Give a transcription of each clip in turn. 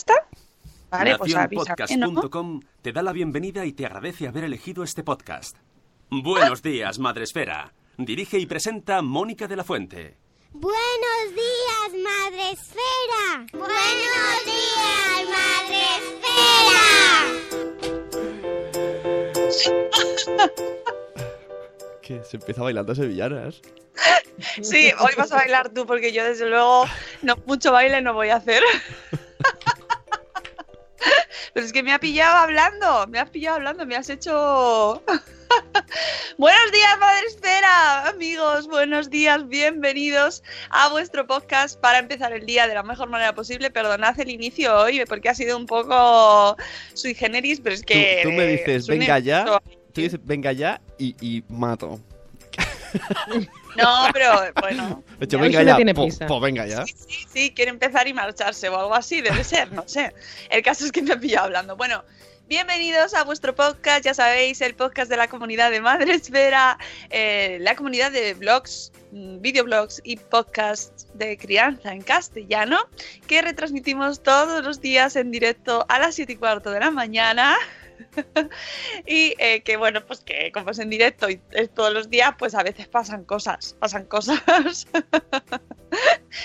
¿Está? Vale, pues. Nacionpodcast.com te da la bienvenida y te agradece haber elegido este podcast. Buenos días, Madresfera. Dirige y presenta Mónica de la Fuente. Buenos días, Madre Esfera. Buenos días, Madre Esfera. Que se empieza bailando sevillanas. Sí, hoy vas a bailar tú porque yo desde luego no, mucho baile no voy a hacer. Me ha pillado hablando, me has pillado hablando, me has hecho... buenos días, Madre Esfera, amigos, buenos días, bienvenidos a vuestro podcast para empezar el día de la mejor manera posible. Perdonad el inicio hoy porque ha sido un poco sui generis, pero es que... Tú, tú me dices, venga ya, tú dices, venga ya y, y mato. No, pero bueno, De hecho, venga ya, tiene po- po venga ya. sí, sí, sí, quiere empezar y marcharse o algo así, debe ser, no sé. El caso es que me ha pillado hablando. Bueno, bienvenidos a vuestro podcast, ya sabéis, el podcast de la comunidad de Madre Esfera, eh, la comunidad de blogs, mm, videoblogs y podcasts de crianza en castellano, que retransmitimos todos los días en directo a las 7 y cuarto de la mañana. y eh, que bueno, pues que como es en directo y es todos los días, pues a veces pasan cosas, pasan cosas.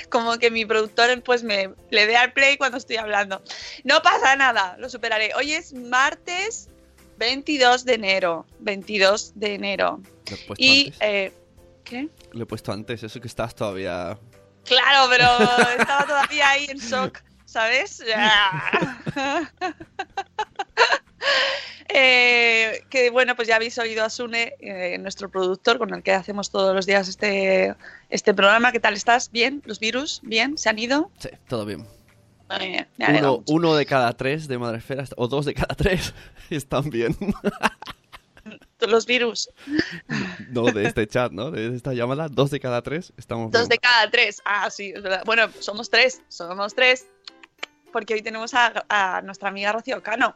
como que mi productor pues me le dé al play cuando estoy hablando. No pasa nada, lo superaré. Hoy es martes 22 de enero, 22 de enero. Lo he puesto Y antes. eh, ¿qué? Lo he puesto antes, eso que estás todavía... Claro, pero estaba todavía ahí en shock, ¿sabes? Eh, que bueno, pues ya habéis oído a Sune, eh, nuestro productor, con el que hacemos todos los días este, este programa. ¿Qué tal estás? ¿Bien? ¿Los virus? ¿Bien? ¿Se han ido? Sí, todo bien. Muy bien, me Uno, uno de cada tres de Madresfera, est- o dos de cada tres, están bien. Los virus. no, de este chat, ¿no? De esta llamada, dos de cada tres estamos Dos de cada tres. Ah, sí, es verdad. Bueno, somos tres. Somos tres. Porque hoy tenemos a, a nuestra amiga Rocío Cano.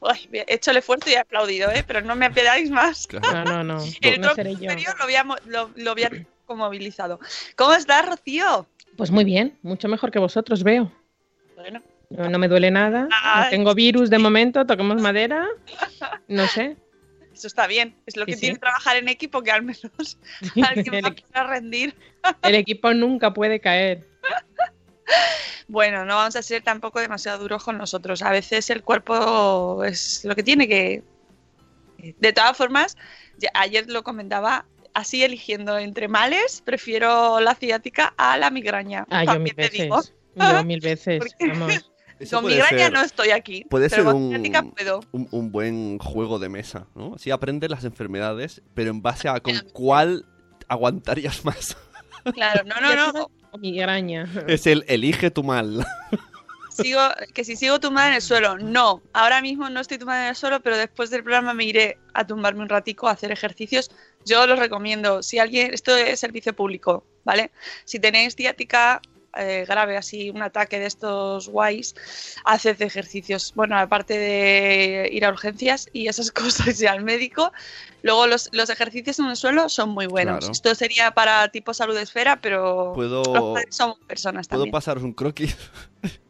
Uy, he hecho el esfuerzo y he aplaudido, ¿eh? Pero no me apedáis más. Claro. No, no, no. El No tronco seré yo. superior lo había, lo, lo había movilizado. ¿Cómo estás, Rocío? Pues muy bien, mucho mejor que vosotros veo. Bueno, No, no me duele nada. Ay. No tengo virus de momento, toquemos madera. No sé. eso está bien. Es lo Sí, que sí. tiene trabajar en equipo, que al menos alguien El, va a rendir. el equipo nunca puede caer. Bueno, no vamos a ser tampoco demasiado duros con nosotros. A veces el cuerpo es lo que tiene que... De todas formas, ya- ayer lo comentaba, así eligiendo entre males, prefiero la ciática a la migraña. Ah, yo mil te digo. veces. Yo mil veces. Vamos. Con migraña ser no estoy aquí, puede pero ser con un- ciática puedo. un, un buen juego de mesa, ¿no? Así aprendes las enfermedades, pero en base a con cuál aguantarías más. Claro, no, no, no. Migraña. Es el elige tu mal. Sigo, que si sigo tumbada en el suelo, no. Ahora mismo no estoy tumbada en el suelo, pero después del programa me iré a tumbarme un ratico a hacer ejercicios. Yo los recomiendo. Si alguien, esto es servicio público, ¿vale? Si tenéis ciática, eh, grave, así un ataque de estos guays, haces ejercicios. Bueno, aparte de ir a urgencias y esas cosas y al médico, luego los, los ejercicios en el suelo son muy buenos. Claro. Esto sería para tipo salud esfera, pero Puedo- somos personas ¿Puedo también. pasaros un croquis?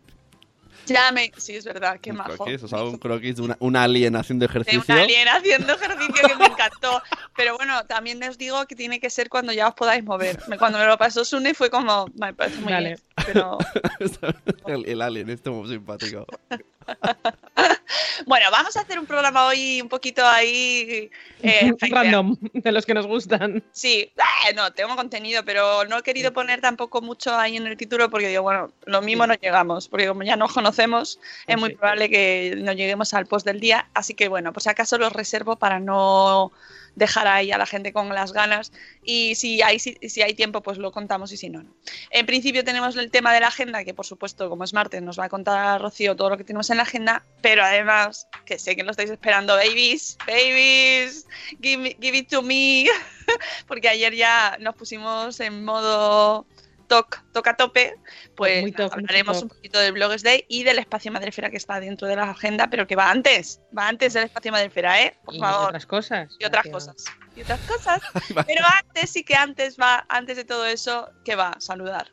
Ya me... Sí, es verdad, qué un majo. croquis, o sea, un croquis de una, un alien haciendo de ejercicio. un alien haciendo ejercicio que me encantó. Pero bueno, también os digo que tiene que ser cuando ya os podáis mover. Cuando me lo pasó Sune fue como, me parece muy Vale. bien. Pero el, el alien, este muy simpático. bueno, vamos a hacer un programa hoy un poquito ahí. eh, Random, de los que nos gustan. Sí, eh, no, tengo contenido, pero no he querido poner tampoco mucho ahí en el título porque digo, bueno, lo mismo no llegamos, porque como ya nos conocemos, es muy probable que no lleguemos al post del día. Así que bueno, pues acaso los reservo para no dejar ahí a la gente con las ganas y si hay, si, si hay tiempo pues lo contamos y si no, no. En principio tenemos el tema de la agenda que por supuesto como es martes nos va a contar Rocío todo lo que tenemos en la agenda, pero además que sé que lo estáis esperando babies, babies, give, give it to me, porque ayer ya nos pusimos en modo toc, toca tope, pues Muy toc, hablaremos un poquito del Blogs Day y del espacio Madrefera que está dentro de la agenda, pero que va antes, va antes del espacio Madrefera, ¿eh? Por Y favor. otras cosas. Y otras cosas. Y otras cosas. Pero antes sí que antes va, antes de todo eso, que va, saludar.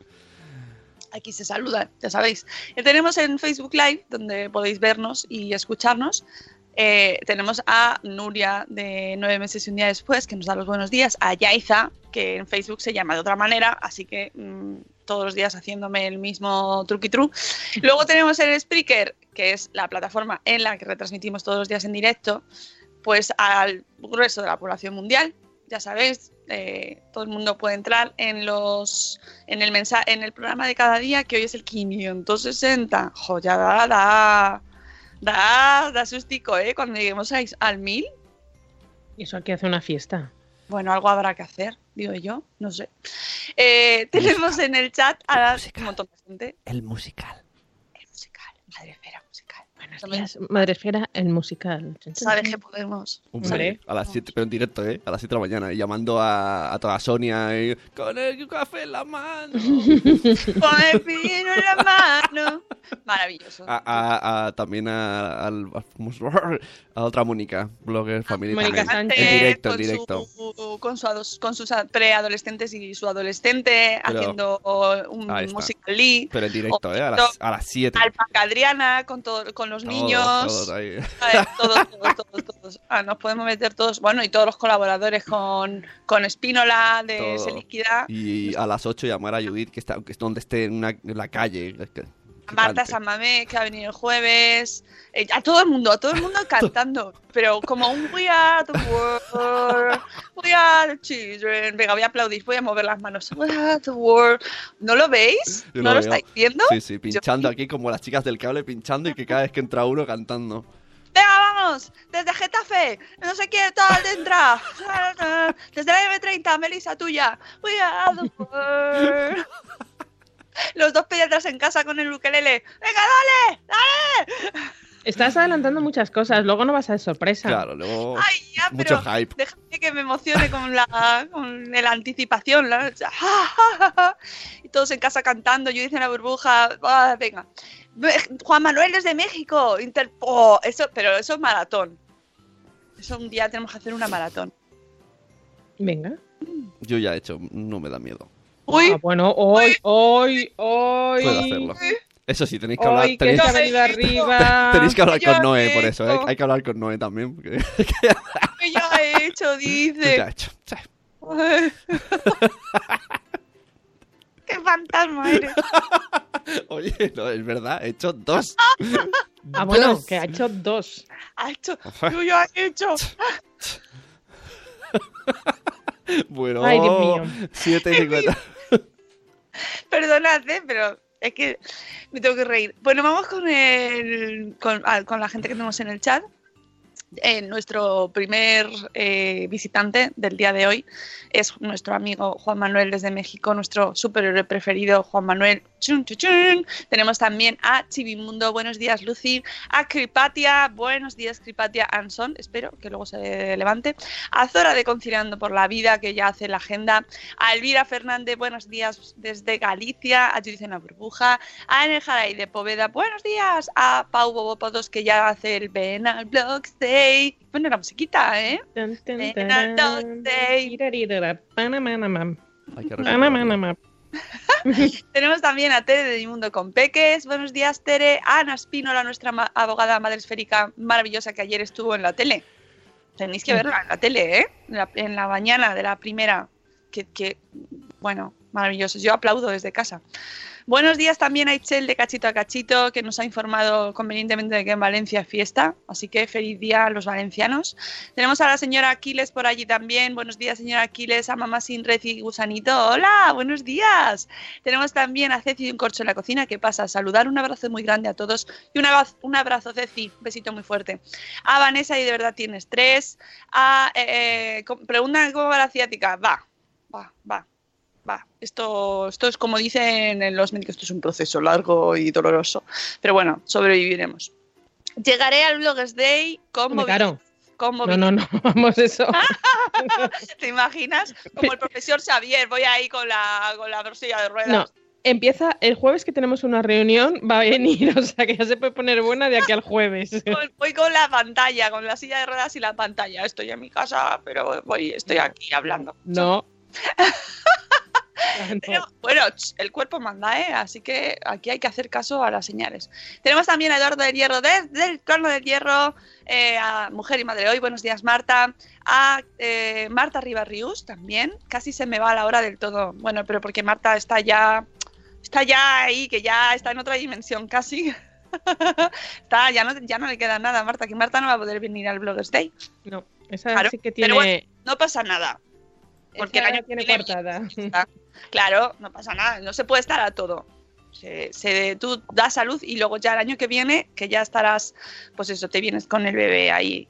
Aquí se saludan, ya sabéis. Y tenemos en Facebook Live, donde podéis vernos y escucharnos. Eh, tenemos a Nuria de nueve meses y un día después, que nos da los buenos días, a Yaiza, que en Facebook se llama de otra manera, así que mm, todos los días haciéndome el mismo truqui tru. Luego tenemos el Spreaker, que es la plataforma en la que retransmitimos todos los días en directo, pues al grueso de la población mundial. Ya sabéis, eh, todo el mundo puede entrar en los en el mensa- en el programa de cada día, que hoy es el 560. Jo, ya da, da, sustico, ¿eh? Cuando lleguemos a- al 1000, Y eso aquí hace una fiesta. bueno, algo habrá que hacer, digo yo, no sé. Eh, tenemos en el chat a un montón de gente. El musical. El musical, madre esfera musical. Buenos También días, Madre Esfera, el musical. Sabes que podemos. Hombre. a las 7, pero en directo, ¿eh? A las 7 de la mañana. Y llamando a, a toda Sonia y, con el café en la mano. Con el pino en la mano. Maravilloso. a, a- a- también a, otra Mónica, blogger family Mónica también. Sánchez. En directo, en directo. Su, con, su con sus preadolescentes y su adolescente Pero- haciendo un musical.ly. Pero en directo, ¿eh? Las, a las 7. Alpaca Adriana con, todo, con los niños. Todos ahí. A ver, todos, todos, todos, todos. Ah, nos podemos meter todos. Bueno, y todos los colaboradores con, con Espínola de Todo. Seliquidad. Y a las 8 llamar a Judith, que está que es donde esté en, una- en la calle. Que Marta cante. San Mamé, que ha venido el jueves. Eh, a todo el mundo, a todo el mundo cantando. pero como un We are the world, we are the children. Venga, voy a aplaudir, voy a mover las manos. We are the world. ¿No lo veis? Yo ¿No lo estáis viendo? Sí, sí, pinchando aquí como las chicas del cable, pinchando y que cada vez que entra uno cantando. Venga, vamos, desde Getafe, no sé quién tal entra. Desde la M30, Melissa, tuya. We are the world. Los dos pediatras en casa con el ukelele. ¡Venga, dale! ¡Dale! Estás adelantando muchas cosas, luego no vas a ser sorpresa. Claro, luego ¡Ay, ya, mucho pero hype. déjame que me emocione con la, con la anticipación! la- y todos en casa cantando, yo dice la burbuja. ah, venga. Ve- Juan Manuel desde México. Inter- oh, eso, pero eso es maratón. Eso un día tenemos que hacer una maratón. Venga. Yo ya he hecho, no me da miedo. Uy, Ah, bueno, hoy, hoy, hoy. Puedo hacerlo. Eso sí, tenéis que Hoy, hablar, que tenéis, ha venido arriba. tenéis que hablar yo con Noé por eso, ¿eh? Hay que hablar con Noé también. Porque que ya he hecho, ya he dice. hecho. Sí. ¡Qué fantasma eres! Oye, no, es verdad, he hecho dos. Ah, bueno, Dos. que ha hecho dos. Ha hecho. Yo ya he hecho. Bueno, Ay, Dios mío. 7 y 50. Perdonad, ¿eh? pero es que me tengo que reír. Bueno, vamos con, el, con, ah, la gente que tenemos en el chat. Eh, nuestro primer eh, visitante del día de hoy es nuestro amigo Juan Manuel desde México, nuestro superhéroe preferido, Juan Manuel. Chun, chun, chun. Tenemos también a Chivimundo, buenos días Lucy, a Cripatia, buenos días Cripatia Anson, espero que luego se levante, a Zora de Conciliando por la Vida, que ya hace la agenda, a Elvira Fernández, buenos días desde Galicia, a Judith en la Burbuja, a Enel Jaray de Poveda, buenos días, a Pau Bobopodos, que ya hace el Ven al Blog Day. Bueno, la musiquita, ¿eh? Ven al Dog Day. Hay que. Tenemos también a Tere de Mundo con Peques. Buenos días, Tere. A Ana Espínola, nuestra ma- abogada madre esférica maravillosa que ayer estuvo en la tele. Tenéis que verla en la tele, ¿eh? En la, en la mañana de la primera. Que, que, bueno, maravilloso. Yo aplaudo desde casa. Buenos días también a Itzel de Cachito a Cachito, que nos ha informado convenientemente de que en Valencia es fiesta. Así que feliz día a los valencianos. Tenemos a la señora Aquiles por allí también. Buenos días, señora Aquiles. A mamá sin red y gusanito. Hola, buenos días. Tenemos también a Ceci de un corcho en la cocina. ¿Qué pasa? Saludar, un abrazo muy grande a todos. Y un abrazo, un abrazo Ceci. Besito muy fuerte. A Vanessa, y de verdad tienes tres. A, eh, eh, preguntan cómo va la ciática. Va, va, va. Va, esto, esto es como dicen en los médicos, esto es un proceso largo y doloroso. Pero bueno, sobreviviremos. Llegaré al Bloggers Day con con No, no, no, vamos eso. ¿Te imaginas? Como el profesor Xavier, voy ahí con la, con la silla de ruedas. No, empieza el jueves que tenemos una reunión, va a venir, o sea que ya se puede poner buena de aquí al jueves. Voy con la pantalla, con la silla de ruedas y la pantalla. Estoy en mi casa, pero voy, estoy aquí hablando. No. Pero, bueno, el cuerpo manda, ¿eh? Así que aquí hay que hacer caso a las señales. Tenemos también a Eduardo del Hierro desde el del Hierro, eh, a Mujer y Madre Hoy, buenos días Marta, a eh, Marta Ribarrius también, casi se me va la hora del todo. Bueno, pero porque Marta está ya, está ya ahí, que ya está en otra dimensión casi. está, ya no, ya no le queda nada a Marta, que Marta no va a poder venir al Bloggers Day. No, esa Claro, sí que pero tiene. bueno, No pasa nada. Porque el año tiene cortada. Claro, no pasa nada, no se puede estar a todo. Se, se- tú das salud y luego ya el año que viene, que ya estarás, pues eso, te vienes con el bebé ahí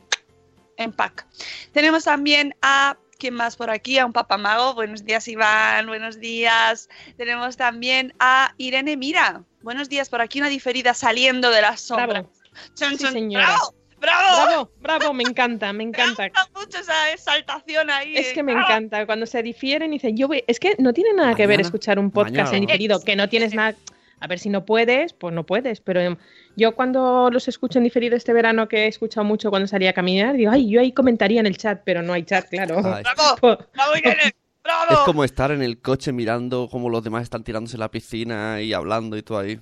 en pack. Tenemos también a, ¿quién más por aquí? A un papamago. Buenos días, Iván. Buenos días. Tenemos también a Irene Mira. Buenos días, por aquí una diferida saliendo de las sombras. Bravo, Chon, Sí, chon. señora. ¡Bravo! ¡Bravo! bravo, bravo, me encanta, me Me encanta. gusta mucho esa exaltación ahí. Es que me ¡Bravo! encanta cuando se difieren y dicen, yo voy, es que no tiene nada que ver escuchar un podcast Mañana. en diferido, que no tienes nada, a ver si no puedes, pues no puedes, pero yo cuando los escucho en diferido este verano que he escuchado mucho cuando salía a caminar, digo, ay, yo ahí comentaría en el chat, pero no hay chat, claro. Ay. ¡Bravo! Pues, ¡Bravo, Irene! ¡Bravo! Es como estar en el coche mirando cómo los demás están tirándose en la piscina y hablando y todo ahí.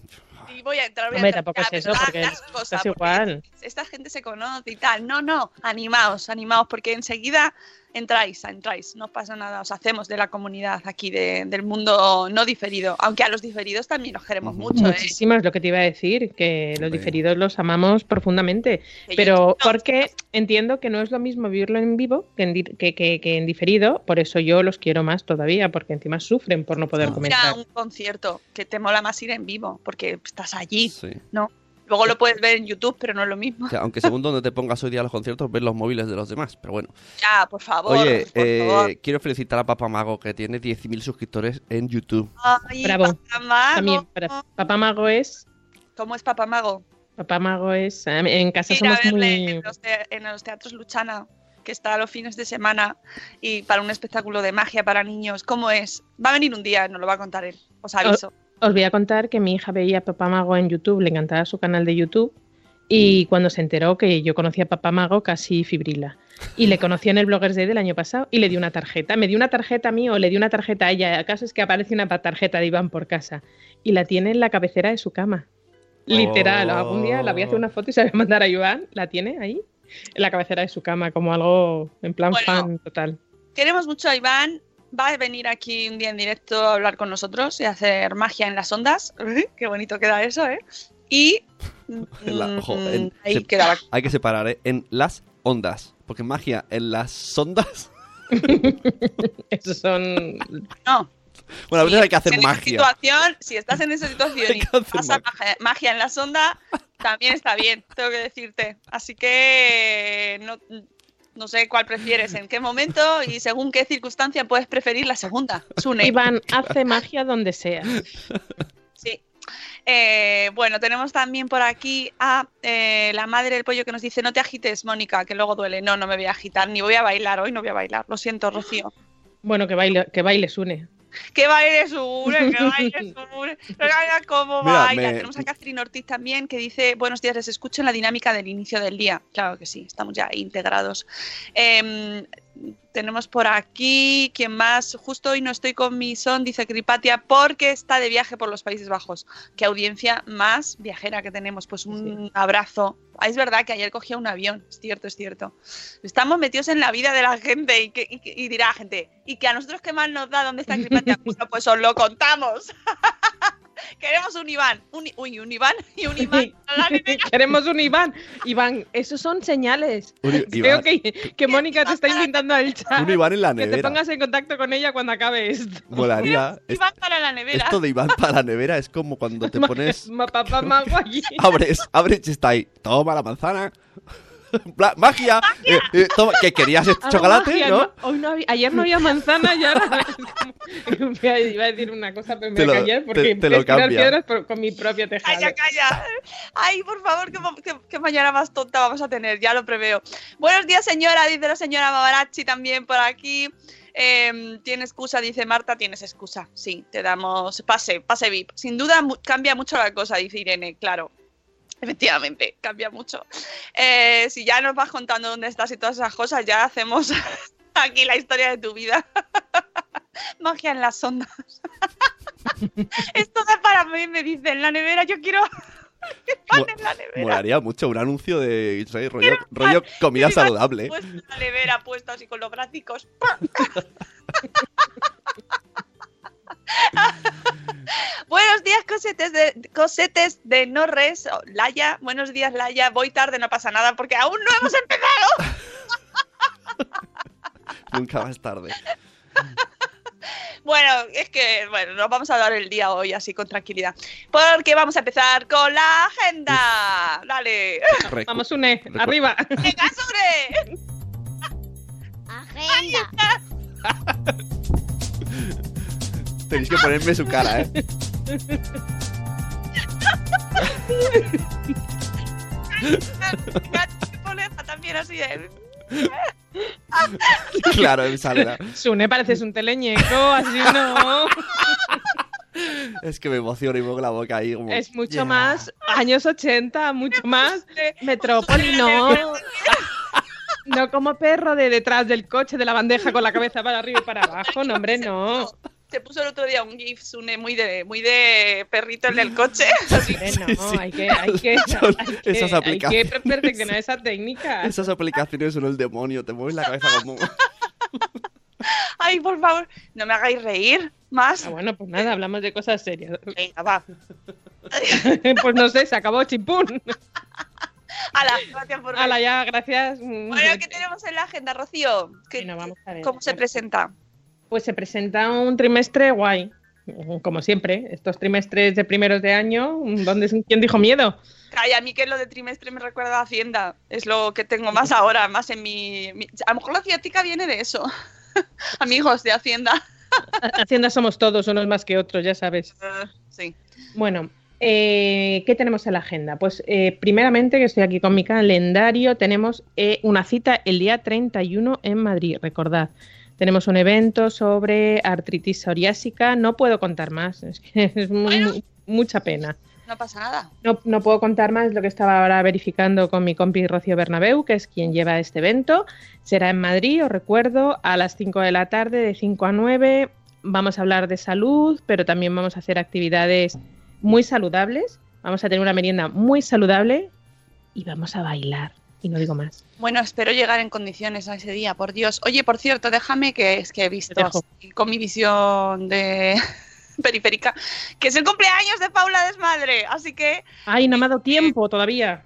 Y voy a entrar, voy a Hombre, entrar. tampoco Ya, es eso, porque haz cosas, porque igual. Esta gente se conoce y tal. No, no, animaos, animaos, porque enseguida entráis, entráis, no pasa nada. Os hacemos de la comunidad aquí, de- del mundo no diferido. Aunque a los diferidos también los queremos mucho, ¿eh? Muchísimo es lo que te iba a decir, que los diferidos los amamos profundamente, Que pero yo- no, porque entiendo que no es lo mismo vivirlo en vivo que en, di- que, que- que en diferido, por eso yo los quiero más todavía, porque encima sufren por no poder. Ir a comentar. un concierto, que te mola más ir en vivo, porque estás allí. Sí. Luego lo puedes ver en YouTube, pero no es lo mismo. O sea, aunque según donde te pongas hoy día a los conciertos, ves los móviles de los demás. Pero bueno. Ya, por favor. Oye, por eh, favor. quiero felicitar a Papá Mago que tiene 10.000 suscriptores en YouTube. Ay, Bravo. Papamago. También, para- Papá Mago es, ¿Cómo es Papamago? Papá Mago es, a mí- en casa ir a somos verle muy... en, los te- en los teatros Luchana, que está los fines de semana, y para un espectáculo de magia para niños. ¿Cómo es? Va a venir un día, nos lo va a contar él. Os aviso. Os voy a contar que mi hija veía a Papá Mago en YouTube, le encantaba su canal de YouTube y cuando se enteró que yo conocía a Papá Mago casi fibrila. Y le conocí en el Bloggers Day del año pasado y le di una tarjeta. Me dio una tarjeta a mí o le di una tarjeta a ella. El caso es que aparece una tarjeta de Iván por casa y la tiene en la cabecera de su cama. Literal, Oh. algún día la voy a hacer una foto y se la voy a mandar a Iván. La tiene ahí, en la cabecera de su cama, como algo en plan Bueno. fan total. Queremos mucho a Iván. Va a venir aquí un día en directo a hablar con nosotros y a hacer magia en las ondas. Qué bonito queda eso, ¿eh? Y. La- ojo, mm, en- ahí se- queda la- Hay que separar ¿eh? en las ondas. Porque magia en las sondas. Esos son No. Bueno, a veces hay que hacer en esa magia. situación, si estás en esa situación y pasa magia, magia en la sonda, también está bien, tengo que decirte. Así que no, no sé cuál prefieres, en qué momento y según qué circunstancia puedes preferir la segunda. Sune. Iván hace magia donde sea. Sí, Eh, bueno, tenemos también por aquí a eh, la madre del pollo que nos dice, no te agites, Mónica, que luego duele. No, no me voy a agitar, ni voy a bailar, hoy no voy a bailar. Lo siento, Rocío. Bueno, que baile, que baile Sune. Que baile Sune, que baile. Pero haga cómo Mira, baila. me- Tenemos a Catherine Ortiz también que dice, buenos días, les escucho en la dinámica del inicio del día. Claro que sí, estamos ya integrados. Em, tenemos por aquí, ¿quién más? Justo hoy no estoy con mi son, dice Cripatia, porque está de viaje por los Países Bajos. Qué audiencia más viajera que tenemos. Pues un abrazo. Ah, es verdad que ayer cogía un avión, es cierto, es cierto. Estamos metidos en la vida de la gente y, que, y, dirá la gente, ¿y que a nosotros qué mal nos da? ¿Dónde está Cripatia? Bueno, pues os lo contamos. Queremos un Iván. Un, uy, un Iván y un Iván. nevera. Queremos un Iván. Iván, esos son señales. Un Creo que, que Mónica te está invitando al chat. Un Iván en la Que te nevera. pongas en contacto con ella cuando acabe esto. Molaría. Es- Iván para la nevera. esto de Iván para la nevera es como cuando te pones. Ma- Papá mago allí. Abres, abres y está ahí. Toma la manzana. Bla- ¡Magia! Eh, eh, toma, ¿Que querías este Ah, chocolate, magia, no? Hoy no había- ayer no había manzana y ahora iba a decir una cosa, pero me Te lo- callar te- porque te lo es tirar cambia. piedras por- con mi propio tejado. Calla, calla. Ay, por favor, qué, mo- qué- qué mañana más tonta vamos a tener, ya lo preveo. Buenos días, señora, dice la señora Mavarachi también por aquí. Em, tiene excusa, dice Marta, tienes excusa. Sí, te damos pase, pase VIP. Sin duda mu- cambia mucho la cosa, dice Irene, claro. Efectivamente, cambia mucho. Eh, si ya nos vas contando dónde estás y todas esas cosas, ya hacemos aquí la historia de tu vida. Magia en las ondas. Esto es para mí, me dice en la nevera. Yo quiero pan en la nevera. Molaría mucho un anuncio de sé, rollo, rollo comida saludable. Puesto en la nevera, puesto así con los brazos. Buenos días, cosetes de, cosetes de no res. Oh, Laia, buenos días, Laia. Voy tarde, no pasa nada porque aún no hemos empezado. Nunca más tarde. Bueno, es que, bueno, nos vamos a dar el día hoy así con tranquilidad. Porque vamos a empezar con la agenda. Dale. Recu- Vamos, une, Recu- arriba. Venga, sobre. Agenda. Tenéis que ponerme su cara, ¿eh? Poleza también así de... claro, me sale Sune, pareces un teleñeco, así no. Es que me emociono y me pongo la boca ahí como... Es mucho Yeah. más años 80, mucho más Metrópoli, no. No como perro de detrás del coche de la bandeja con la cabeza para arriba y para abajo, no, hombre, no. Se puso el otro día un GIF, Sune, muy de, muy de perrito en el coche. Hay que, hay que, Son hay que, esas hay aplicaciones. que perfeccionar esa técnica. Esas aplicaciones son el demonio, te mueves la cabeza como... Ay, por favor, no me hagáis reír más. Ah, bueno, pues nada, hablamos de cosas serias. Venga, va. Pues no sé, se acabó chimpún. Hala, gracias por venir. ya, gracias. Bueno, ¿qué tenemos en la agenda, Rocío? ¿Qué- Bueno, vamos a ver. ¿Cómo se presenta? Pues se presenta un trimestre guay. Como siempre, estos trimestres de primeros de año, ¿dónde, ¿quién dijo miedo? Calla, a mí que lo de trimestre me recuerda a Hacienda. Es lo que tengo más ahora, más en mi... mi- A lo mejor la ciática viene de eso. Amigos de Hacienda. Hacienda somos todos, unos más que otros, ya sabes. Eh, sí. Bueno, eh, ¿qué tenemos en la agenda? Pues eh, primeramente, que estoy aquí con mi calendario, tenemos eh, una cita el día 31 en Madrid, recordad. Tenemos un evento sobre artritis psoriásica, no puedo contar más, es que es Bueno. mucha pena. No pasa nada. No, no puedo contar más lo que estaba ahora verificando con mi compi Rocío Bernabeu, que es quien lleva este evento. Será en Madrid, os recuerdo, a las 5 de la tarde, de 5 a 9. Vamos a hablar de salud, pero también vamos a hacer actividades muy saludables. Vamos a tener una merienda muy saludable y vamos a bailar. Y no digo más. Bueno, espero llegar en condiciones a ese día, por Dios. Oye, por cierto, déjame que es que he visto así, con mi visión de periférica que es el cumpleaños de Paula Desmadre. Así que ¡Ay, no me ha dado tiempo todavía!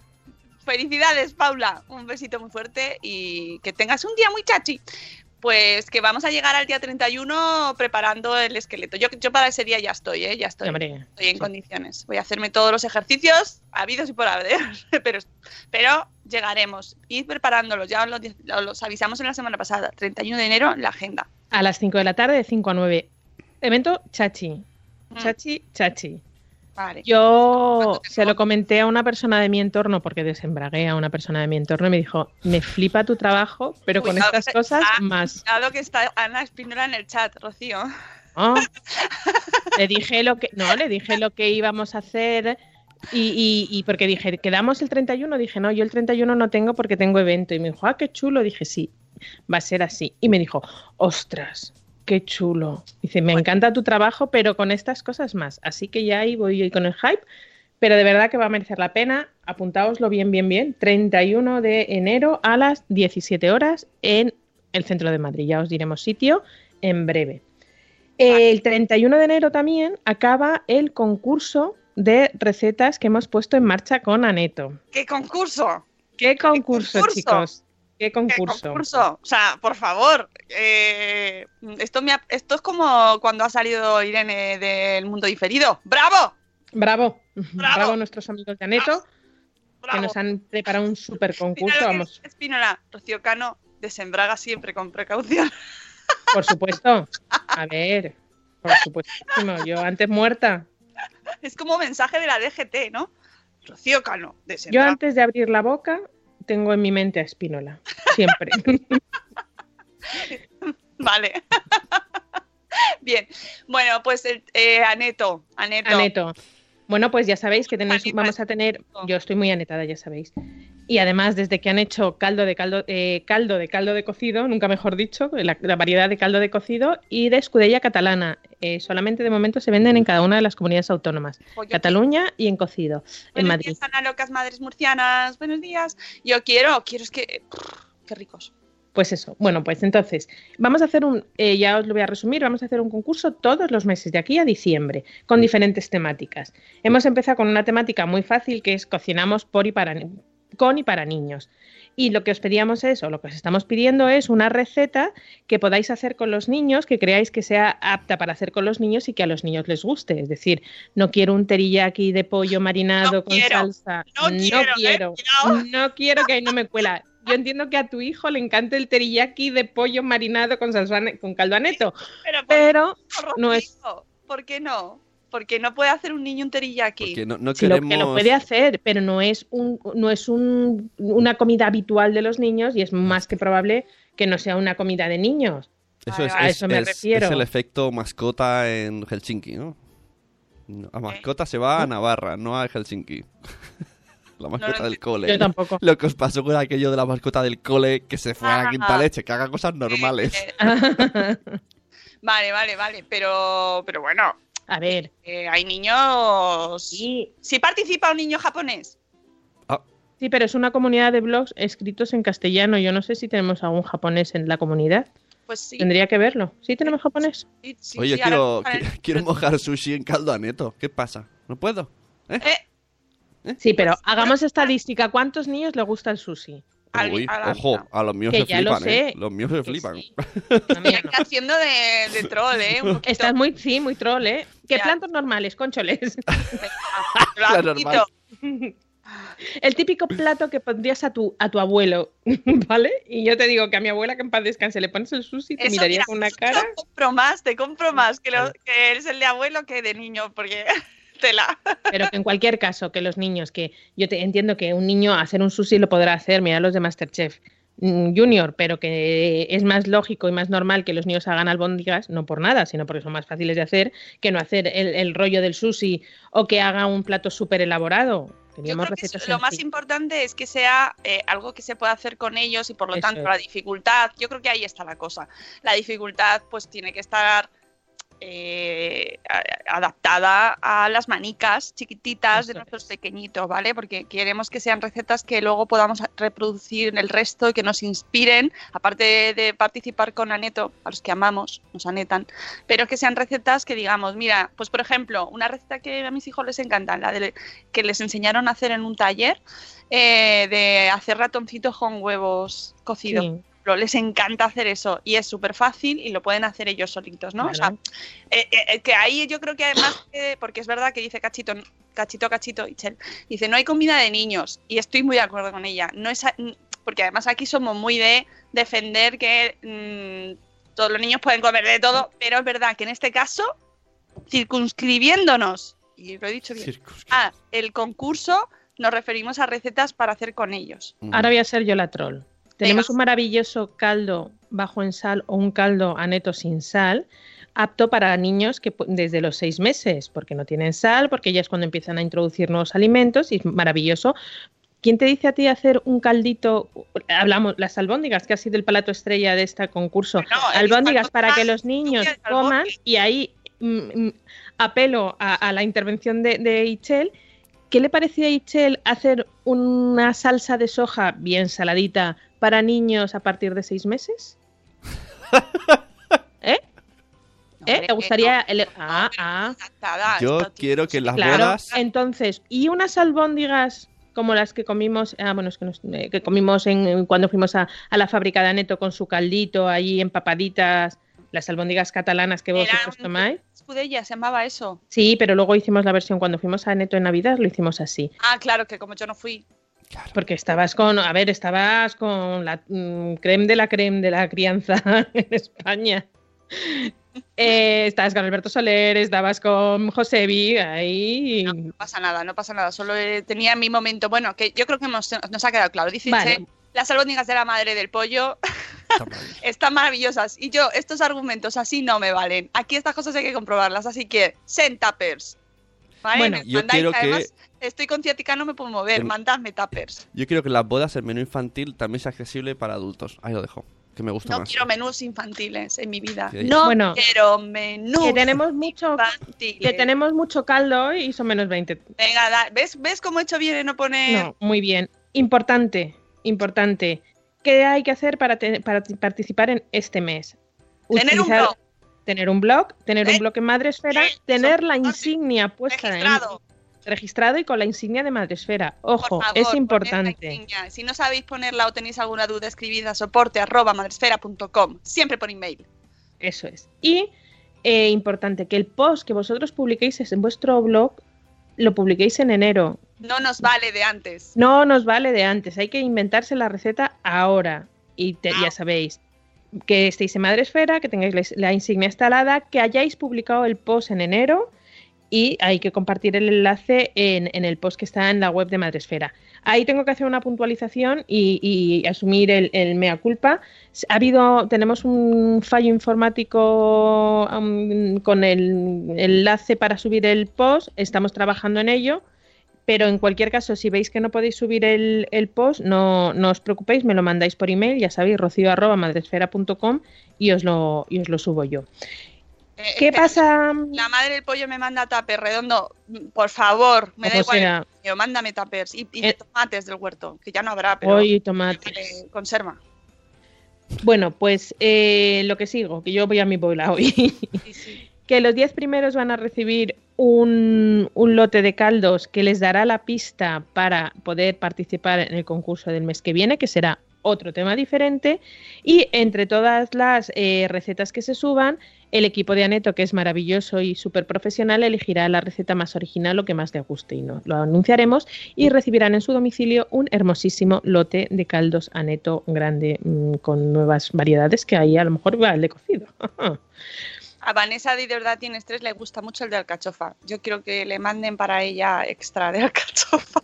felicidades, Paula. Un besito muy fuerte y que tengas un día muy chachi. Pues que vamos a llegar al día 31 preparando el esqueleto. Yo, yo para ese día ya estoy, ¿eh? Ya estoy. Hombre, Estoy en sí. condiciones. Voy a hacerme todos los ejercicios habidos y por haber, pero, pero llegaremos. Ir preparándolos. Ya os los, os los avisamos en la semana pasada. 31 de enero, la agenda. A las 5 de la tarde, de 5 a 9. Evento chachi. Mm. Chachi, chachi. Vale. Yo se lo comenté a una persona de mi entorno, porque desembragué a una persona de mi entorno y me dijo, me flipa tu trabajo, pero con estas cosas más. Que está Ana Espínola en el chat, Rocío. Le dije lo que, no, le dije lo que íbamos a hacer y, y- y porque dije, ¿quedamos el 31? Dije, no, yo el 31 no tengo porque tengo evento. Y me dijo, ah, qué chulo. Dije, sí, va a ser así. Y me dijo, ostras, qué chulo. Dice, me encanta tu trabajo, pero con estas cosas más. Así que ya ahí voy yo con el hype. Pero de verdad que va a merecer la pena. Apuntaoslo bien, bien, bien. 31 de enero a las 17 horas en el centro de Madrid. Ya os diremos sitio en breve. El 31 de enero también acaba el concurso de recetas que hemos puesto en marcha con Aneto. ¡Qué concurso! ¿Qué concurso, concurso? chicos? ¿Qué ¿Qué concurso? concurso? O sea, por favor. eh, esto, me ha- esto es como cuando ha salido Irene del mundo diferido. ¡Bravo! Bravo. Bravo. Bravo a nuestros amigos de Aneto que ¡Bravo! nos han preparado un super concurso. que Vamos, dice Espínola, Rocío Cano desembraga siempre con precaución. por supuesto. A ver, por supuesto. Yo antes muerta. Es como mensaje de la DGT, ¿no? Rocío Cano Yo desembraga. antes de abrir la boca tengo en mi mente a Espínola. Siempre. Vale. Bien. Bueno, pues el, eh, Aneto. Aneto. Aneto. Bueno, pues ya sabéis que tenéis, vamos a tener. Yo estoy muy anetada, ya sabéis. Y además, desde que han hecho caldo de caldo, eh, caldo de caldo de cocido, nunca mejor dicho, la, la variedad de caldo de cocido y de escudella catalana. Eh, solamente de momento se venden en cada una de las comunidades autónomas. Yo Cataluña y en cocido, en Buenos Madrid. días, Ana Locas Madres Murcianas. Buenos días. Yo quiero, quiero es que. Qué ricos. Pues eso. Bueno, pues entonces, vamos a hacer un, eh, ya os lo voy a resumir, vamos a hacer un concurso todos los meses de aquí a diciembre, con diferentes temáticas. Hemos empezado con una temática muy fácil que es cocinamos por y para, con y para niños. Y lo que os pedíamos es, o lo que os estamos pidiendo es una receta que podáis hacer con los niños, que creáis que sea apta para hacer con los niños y que a los niños les guste. Es decir, no quiero un teriyaki de pollo marinado No con quiero, salsa. no quiero, ¿eh? quiero. Cuidado. No quiero que ahí no me cuela. Yo entiendo que a tu hijo le encanta el teriyaki de pollo marinado con salsa con caldo aneto, Pero, ¿por pero no es-? ¿Por qué no? Porque no puede hacer un niño un teriyaki. Porque no, no si lo, queremos... que lo puede hacer, pero no es un no es un- una comida habitual de los niños y es más que probable que no sea una comida de niños. Eso es, A es- eso me es- refiero. es el efecto mascota en Helsinki, ¿no? A mascota se va a Navarra, no a Helsinki. la mascota del cole. Yo tampoco. Lo que os pasó con aquello de la mascota del cole que se fue a la quinta leche, que haga cosas normales. Eh, vale, vale, vale. Pero, pero bueno, A ver, eh, hay niños. sí, Si participa un niño japonés. sí, pero es una comunidad de blogs escritos en castellano. Yo no sé si tenemos algún japonés en la comunidad. Pues sí. Tendría que verlo. ¿Sí tenemos japonés? sí, sí, Oye, sí, quiero, ahora- qui- quiero mojar sushi en caldo aneto. ¿Qué pasa? ¿No puedo? Eh, Sí, pero hagamos estadística. ¿Cuántos niños le gusta el sushi? Al- Uy, a la- ojo, a los míos Que se ya lo flipan, ¿eh? Los míos se Que flipan. sí. Está haciendo de, de troll, ¿eh? Un. Estás muy, sí, muy troll, ¿eh? ¿Qué Ya. plantos normales, concholes? Venga, normal. El típico plato que pondrías a tu, a tu abuelo, ¿vale? Y yo te digo que a mi abuela que en paz descanse le pones el sushi y te Eso, miraría mira, con una cara. Te compro más, te compro más que, lo- que eres el de abuelo que de niño, porque tela. Pero que en cualquier caso, que los niños, que yo te entiendo que un niño hacer un sushi lo podrá hacer, mira los de Masterchef mm, Junior, pero que es más lógico y más normal que los niños hagan albóndigas, no por nada, sino porque son más fáciles de hacer, que no hacer el, el rollo del sushi o que haga un plato súper elaborado. Yo creo que lo más importante es que sea eh, algo que se pueda hacer con ellos y por lo Eso tanto es. la dificultad, yo creo que ahí está la cosa. La dificultad pues tiene que estar eh, adaptada a las manicas chiquititas de nuestros es. pequeñitos, ¿vale? Porque queremos que sean recetas que luego podamos reproducir en el resto y que nos inspiren, aparte de, de participar con Aneto, a los que amamos, nos anetan, pero que sean recetas que digamos, mira, pues por ejemplo, una receta que a mis hijos les encanta, la de, que les enseñaron a hacer en un taller, eh, de hacer ratoncitos con huevos cocidos. Sí, ejemplo, les encanta hacer eso y es súper fácil y lo pueden hacer ellos solitos, ¿no? O sea, claro. eh, eh, que ahí yo creo que además, que- porque es verdad que dice Cachito, Cachito, Cachito, Ichel, dice, no hay comida de niños y estoy muy de acuerdo con ella, no es, a- porque además aquí somos muy de defender que mm, todos los niños pueden comer de todo, pero es verdad que en este caso, circunscribiéndonos aquí, lo he dicho bien. Ah, el concurso nos referimos a recetas para hacer con ellos. Mm. Ahora voy a ser yo la troll. Tenemos Venga. un maravilloso caldo bajo en sal o un caldo aneto sin sal, apto para niños que desde los seis meses, porque no tienen sal, porque ya es cuando empiezan a introducir nuevos alimentos y es maravilloso. ¿Quién te dice a ti hacer un caldito? Hablamos, las albóndigas, que ha sido el palato estrella de este concurso. Albóndigas para que los niños coman y ahí mm, mm, apelo a, a la intervención de, de Ichel. ¿Qué le parecía a Ichel hacer una salsa de soja bien saladita para niños a partir de seis meses? ¿Eh? ¿Eh? ¿Te gustaría? el- Ah, ah, Yo quiero que las claro. bodas. Entonces, ¿y unas albóndigas como las que comimos, ah, bueno, es que, nos- eh, que comimos en, cuando fuimos a, a la fábrica de Aneto con su caldito ahí empapaditas, las albóndigas catalanas que vosotros tomáis? Escudella, se llamaba eso. Sí, pero luego hicimos la versión cuando fuimos a Neto en Navidad, lo hicimos así. Ah, claro, que como yo no fui. Porque estabas con, a ver, estabas con la mm, creme de la creme de la crianza en España. Eh, estabas con Alberto Soler, estabas con Josebi, ahí. No, no pasa nada, no pasa nada. Solo eh, tenía mi momento. Bueno, que yo creo que hemos- nos ha quedado claro. Dice Vale. Las albóndigas de la madre del pollo. están maravillosas. Y yo, estos argumentos así no me valen. Aquí estas cosas hay que comprobarlas. Así que, send tappers. ¿Vale? Bueno, yo mandáis- quiero que- además, estoy con ciática, no me puedo mover. En- Mandadme tappers. Yo quiero que las bodas el menú infantil también sea accesible para adultos. Ahí lo dejo. Que me gusta No más. quiero menús infantiles en mi vida. Sí. No Bueno, quiero menús Que tenemos mucho, infantiles. que tenemos mucho caldo hoy y son menos 20. Venga, da- ¿ves, ¿ves cómo he hecho bien en no poner...? No, muy bien. Importante, importante. ¿Qué hay que hacer para, te- para ti- participar en este mes? Tener un blog. Tener un blog, tener ¿Eh? un blog en Madresfera, tener la insignia puesta en- Registrado. registrado y con la insignia de Madresfera. Ojo, favor, es importante. Si no sabéis ponerla o tenéis alguna duda, escribid a soporte arroba madresfera.com. Siempre por email. Eso es. Y eh, importante que el post que vosotros publiquéis en vuestro blog lo publiquéis en enero. No nos vale de antes. No nos vale de antes. Hay que inventarse la receta ahora. Y te- Ah. ya sabéis que estéis en Madresfera, que tengáis la, la insignia instalada, que hayáis publicado el post en enero y hay que compartir el enlace en, el post que está en la web de Madresfera. Ahí tengo que hacer una puntualización y, y asumir el, mea culpa. Ha habido, tenemos un fallo informático um, con el enlace para subir el post, estamos trabajando en ello. Pero en cualquier caso, si veis que no podéis subir el, post, no, no os preocupéis, me lo mandáis por email, ya sabéis, rocío arroba madresfera.com y os y os lo subo yo. Eh, ¿Qué espera, pasa? La madre del pollo me manda tupper redondo. Por favor, me da igual. Yo, mándame tuppers. Y, y Eh. tomates del huerto, que ya no habrá, pero Hoy tomates. eh, conserva. Bueno, pues eh, lo que sigo, que yo voy a mi boila hoy. Sí, sí. que los 10 primeros van a recibir un, un lote de caldos que les dará la pista para poder participar en el concurso del mes que viene, que será otro tema diferente. Y entre todas las eh, recetas que se suban, el equipo de Aneto, que es maravilloso y súper profesional, elegirá la receta más original o que más le guste y no lo anunciaremos. Y recibirán en su domicilio un hermosísimo lote de caldos Aneto grande mm, con nuevas variedades que ahí a lo mejor va el de cocido. A Vanessa de verdad tiene estrés, le gusta mucho el de alcachofa. Yo quiero que le manden para ella extra de alcachofa.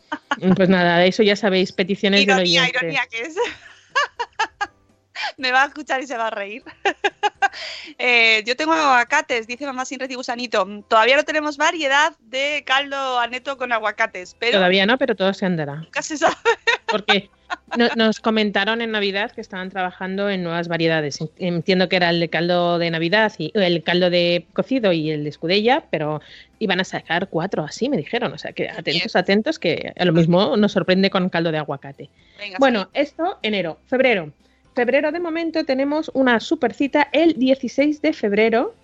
Pues nada, eso ya sabéis, peticiones Ironía, oyente. ironía que es. Me va a escuchar y se va a reír. Eh, yo tengo aguacates, dice mamá sin red y gusanito. Todavía no tenemos variedad de caldo aneto con aguacates, pero Todavía no, pero todo se andará. nunca se sabe. Porque no- nos comentaron en Navidad que estaban trabajando en nuevas variedades. Entiendo que era el de caldo de Navidad y el caldo de cocido y el de escudella, pero iban a sacar cuatro así, me dijeron. O sea que atentos, atentos, que a lo mismo nos sorprende con caldo de aguacate. Venga, Bueno, esto enero, febrero. Febrero de momento tenemos una super cita el 16 de febrero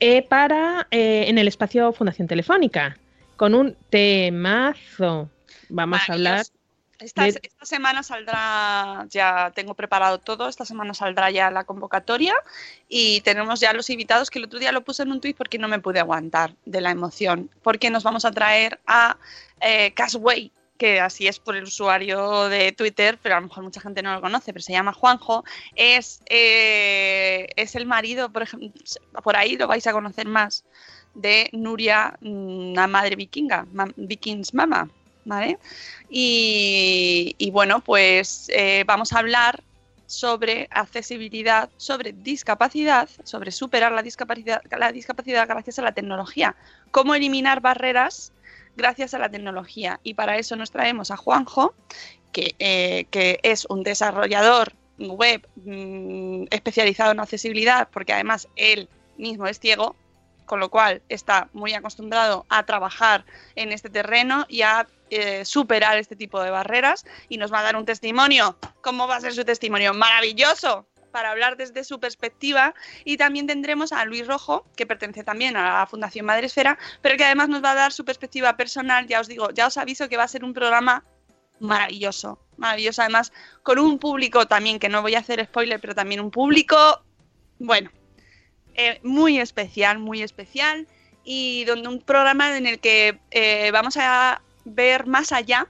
eh, para eh, en el espacio Fundación Telefónica con un temazo. Vamos a hablar. Esta, de- esta semana saldrá, ya tengo preparado todo, esta semana saldrá ya la convocatoria y tenemos ya los invitados que el otro día lo puse en un tuit porque no me pude aguantar de la emoción, porque nos vamos a traer a eh, Casway, que así es por el usuario de Twitter, pero a lo mejor mucha gente no lo conoce, pero se llama Juanjo, es, eh, es el marido, por ejemplo, por ahí lo vais a conocer más, de Nuria, una madre vikinga, Vikings Mama, ¿vale? Y, bueno, pues eh, vamos a hablar sobre accesibilidad, sobre discapacidad, sobre superar la discapacidad, la discapacidad gracias a la tecnología, cómo eliminar barreras gracias a la tecnología. Y para eso nos traemos a Juanjo, que, eh, que es un desarrollador web mm, especializado en accesibilidad, porque además él mismo es ciego, con lo cual está muy acostumbrado a trabajar en este terreno y a eh, superar este tipo de barreras y nos va a dar un testimonio. ¿Cómo va a ser su testimonio? Maravilloso para hablar desde su perspectiva. Y también tendremos a Luis Rojo, que pertenece también a la Fundación Madresfera, pero que además nos va a dar su perspectiva personal, ya os digo, ya os aviso que va a ser un programa maravilloso, maravilloso. Además con un público también, que no voy a hacer spoiler, pero también un público, bueno, eh, muy especial, muy especial. Y donde un programa en el que eh, vamos a ver más allá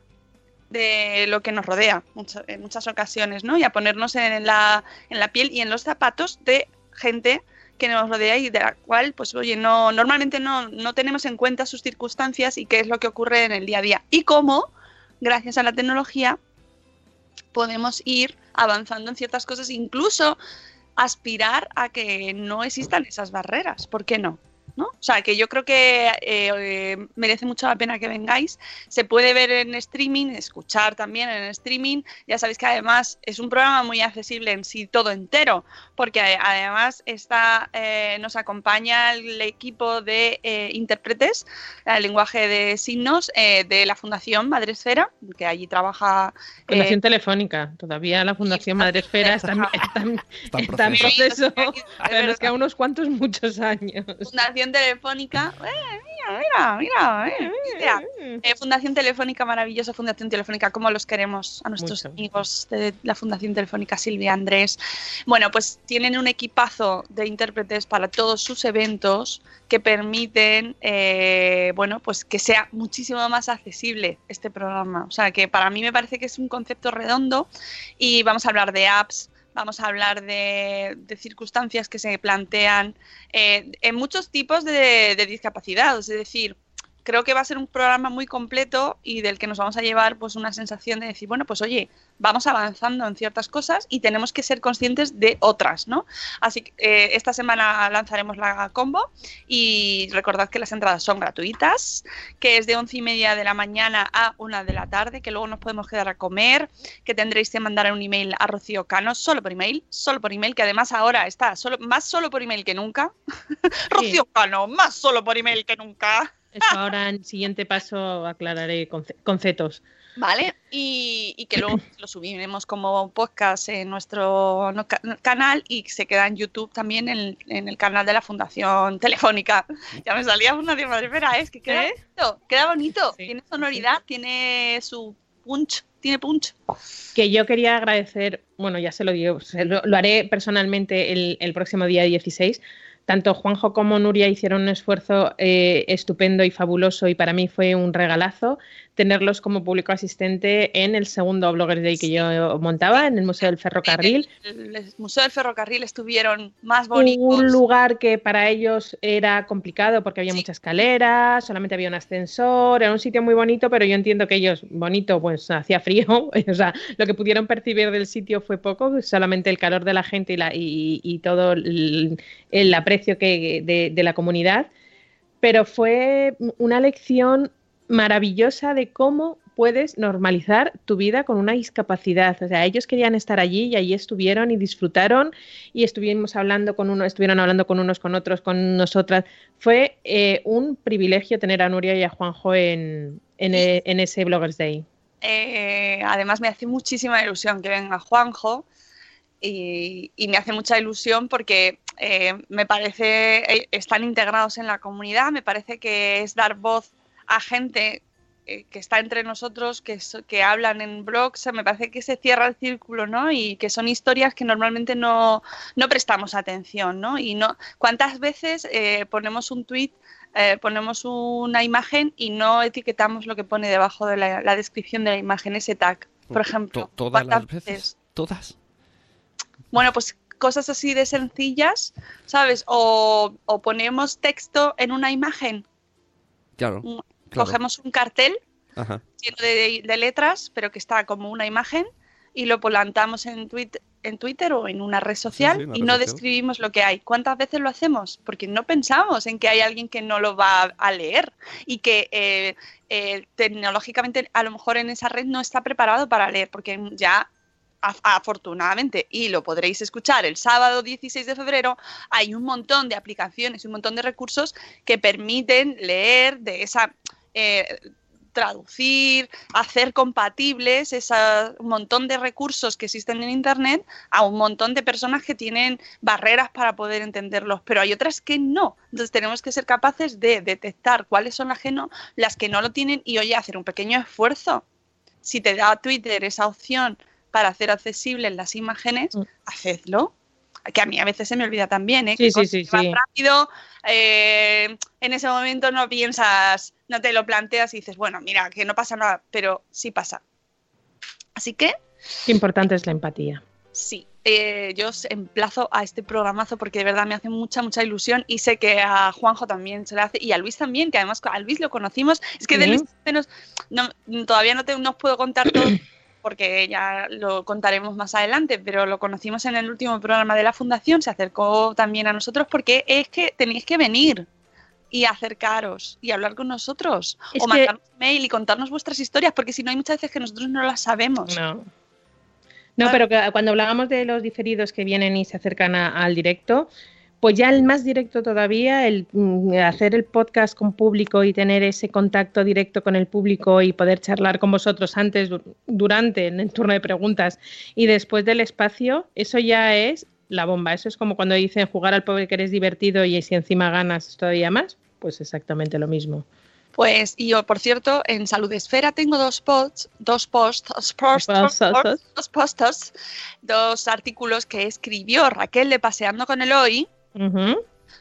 de lo que nos rodea en muchas ocasiones, ¿no? Y a ponernos en la, en la piel y en los zapatos de gente que nos rodea y de la cual, pues oye, no, normalmente no, no tenemos en cuenta sus circunstancias y qué es lo que ocurre en el día a día. Y cómo, gracias a la tecnología, podemos ir avanzando en ciertas cosas, incluso aspirar a que no existan esas barreras. ¿Por qué no? ¿No? O sea, que yo creo que eh, merece mucho la pena que vengáis. Se puede ver en streaming, escuchar también en streaming. Ya sabéis que además es un programa muy accesible en sí todo entero, porque además está, eh, nos acompaña el equipo de intérpretes, el lenguaje de signos de la Fundación Madresfera, que allí trabaja. Fundación Telefónica, todavía la Fundación Madresfera está, está, en proceso, pero es que a unos cuantos muchos años. Fundación Telefónica. Eh, mira, mira, mira. Eh, eh, Fundación Telefónica, maravillosa Fundación Telefónica, como los queremos a nuestros amigos de la Fundación Telefónica, Silvia Andrés. Bueno, pues tienen un equipazo de intérpretes para todos sus eventos que permiten, bueno, pues que sea muchísimo más accesible este programa. O sea, que para mí me parece que es un concepto redondo y vamos a hablar de apps, vamos a hablar de, circunstancias que se plantean eh, en muchos tipos de, de discapacidad, es decir, creo que va a ser un programa muy completo y del que nos vamos a llevar pues una sensación de decir, bueno, pues oye, vamos avanzando en ciertas cosas y tenemos que ser conscientes de otras, ¿no? Así que eh, esta semana lanzaremos la combo y recordad que las entradas son gratuitas, que es de once y media de la mañana a una de la tarde, que luego nos podemos quedar a comer, que tendréis que mandar un email a Rocío Cano, solo por email, solo por email, que además ahora está solo, más solo por email que nunca. Rocío Cano, más solo por email que nunca. Eso ahora en el siguiente paso aclararé conceptos. Vale, y, que luego lo subiremos como podcast en nuestro canal y se queda en YouTube también en, el canal de la Fundación Telefónica. Ya me salía una de madre, espera, es que queda bonito, queda bonito, tiene sonoridad, tiene su punch, tiene punch. Que yo quería agradecer, bueno, ya se lo digo, lo, haré personalmente el, el próximo día 16 tanto Juanjo como Nuria hicieron un esfuerzo eh, estupendo y fabuloso y para mí fue un regalazo tenerlos como público asistente en el segundo Blogger Day que yo montaba en el Museo del Ferrocarril. El, el, Museo del Ferrocarril estuvieron más bonitos. Un lugar que para ellos era complicado porque había mucha escalera, solamente había un ascensor, era un sitio muy bonito, pero yo entiendo que ellos, bonito, pues hacía frío, o sea, lo que pudieron percibir del sitio fue poco, solamente el calor de la gente y, la, y, todo el, aprecio que, de, de la comunidad pero fue una lección maravillosa de cómo puedes normalizar tu vida con una discapacidad. O sea, ellos querían estar allí y allí estuvieron y disfrutaron y estuvimos hablando con uno, estuvieron hablando con unos, con otros, con nosotras. Fue eh, un privilegio tener a Nuria y a Juanjo en, e, ese Bloggers Day. Eh, además, me hace muchísima ilusión que venga Juanjo y, me hace mucha ilusión porque eh, me parece, están integrados en la comunidad, me parece que es dar voz a gente eh, que está entre nosotros, que, que hablan en blogs, me parece que se cierra el círculo, ¿no? Y que son historias que normalmente no, no prestamos atención, ¿no? Y no, ¿cuántas veces eh, ponemos un tweet, eh, ponemos una imagen y no etiquetamos lo que pone debajo de la, descripción de la imagen, ese tag, por ejemplo? ¿Todas las veces? ¿Todas? Bueno, pues cosas así de sencillas, ¿sabes? O, o ponemos texto en una imagen. Claro. Claro. Cogemos un cartel Ajá. lleno de, de letras, pero que está como una imagen, y lo plantamos en, Twitter en Twitter o en una red social sí, una y red no social. describimos lo que hay. ¿Cuántas veces lo hacemos? Porque no pensamos en que hay alguien que no lo va a leer y que eh, eh, tecnológicamente a lo mejor en esa red no está preparado para leer, porque ya af- afortunadamente, y lo podréis escuchar el sábado 16 de febrero, hay un montón de aplicaciones y un montón de recursos que permiten leer de esa... eh, traducir, hacer compatibles ese montón de recursos que existen en Internet a un montón de personas que tienen barreras para poder entenderlos, pero hay otras que no. Entonces tenemos que ser capaces de detectar cuáles son las que no, las que no lo tienen y oye, hacer un pequeño esfuerzo. Si te da Twitter esa opción para hacer accesibles las imágenes, Mm. hacedlo. Que a mí a veces se me olvida también, ¿eh? Sí, Que sí, sí, sí. rápido, eh, en ese momento no piensas, no te lo planteas y dices, bueno, mira, que no pasa nada, pero sí pasa. Así que Qué importante es la empatía. sí, eh, yo os emplazo a este programazo porque de verdad me hace mucha, mucha ilusión y sé que a Juanjo también se le hace y a Luis también, que además a Luis lo conocimos. Es que de. Luis menos, no, todavía no, te, no os puedo contar todo porque ya lo contaremos más adelante, pero lo conocimos en el último programa de la Fundación, se acercó también a nosotros porque es que tenéis que venir y acercaros y hablar con nosotros Es o que- mandarnos mail y contarnos vuestras historias porque si no hay muchas veces que nosotros no las sabemos. No. No, pero que cuando hablábamos de los diferidos que vienen y se acercan a- al directo, pues ya el más directo todavía, el mm, hacer el podcast con público y tener ese contacto directo con el público y poder charlar con vosotros antes, du- durante, en el turno de preguntas y después del espacio, eso ya es la bomba. Eso es como cuando dicen jugar al pobre que eres divertido y si encima ganas todavía más, pues exactamente lo mismo. Pues, y yo, por cierto, en Salud Esfera tengo dos posts, dos posts, dos posts, Posts, posts. dos posts, dos artículos que escribió Raquel de Paseando con el Hoy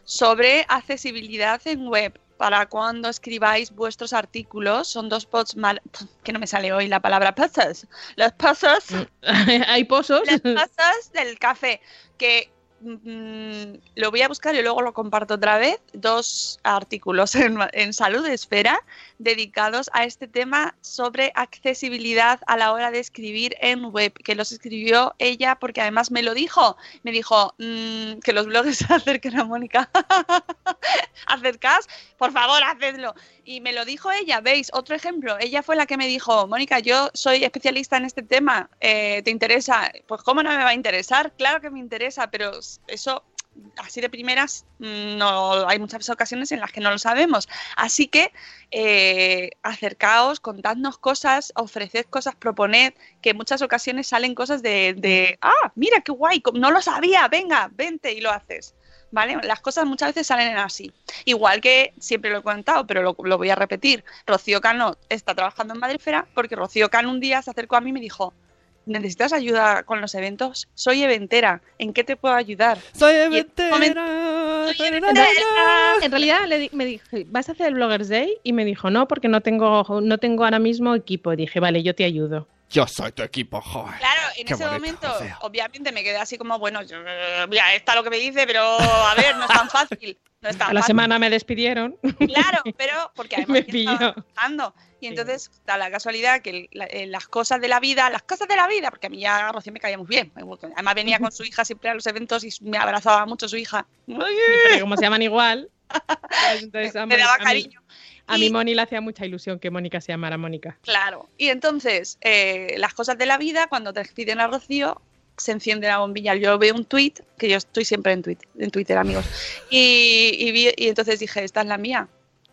Sobre accesibilidad en web. Para cuando escribáis vuestros artículos, son dos posts mal, que no me sale hoy la palabra posts, los posts Hay pozos. las tazas del café que mm, lo voy a buscar y luego lo comparto otra vez dos artículos en, en Salud Esfera dedicados a este tema sobre accesibilidad a la hora de escribir en web que los escribió ella porque además me lo dijo. Me dijo mm, que los blogs se acerquen a Mónica. Acercás por favor hacedlo y me lo dijo ella, veis, otro ejemplo, ella fue la que me dijo, Mónica, yo soy especialista en este tema, eh, ¿te interesa? Pues ¿cómo no me va a interesar? Claro que me interesa, pero eso así de primeras no hay muchas ocasiones en las que no lo sabemos. Así que eh, acercaos, contadnos cosas, ofreced cosas, proponed, que en muchas ocasiones salen cosas de, ah, mira qué guay, no lo sabía, venga, vente y lo haces. ¿Vale? Las cosas muchas veces salen así. Igual que siempre lo he contado, pero lo, lo voy a repetir. Rocío Cano está trabajando en Madrefera porque Rocío Cano un día se acercó a mí y me dijo, ¿necesitas ayuda con los eventos? Soy eventera, ¿en qué te puedo ayudar? Soy en este momento- eventera. Soy tararara. En realidad le di- me dije, ¿vas a hacer el Bloggers Day? Y me dijo, no, porque no tengo, no tengo ahora mismo equipo. Y dije, vale, yo te ayudo. Yo soy tu equipo, joder. Claro, en Qué ese bonito, momento, obviamente me quedé así como, bueno, yo, mira, está lo que me dice, pero a ver, no es tan fácil. No A la semana me despidieron. Claro, pero porque además Me pilló. trabajando. Y entonces da la casualidad que la- eh, las cosas de la vida, las cosas de la vida, porque a mí ya Rocío me caía muy bien. Además venía con su hija siempre a los eventos y me abrazaba mucho su hija. Porque como se llaman igual, entonces a, Me daba a mí- cariño. a mi Moni le hacía mucha ilusión que Mónica se llamara Mónica. Claro. Y entonces, eh, las cosas de la vida, cuando te piden a Rocío, se enciende la bombilla. Yo veo un tweet, que yo estoy siempre en, tweet, en Twitter, amigos. Y, y vi- y entonces dije, esta es la mía.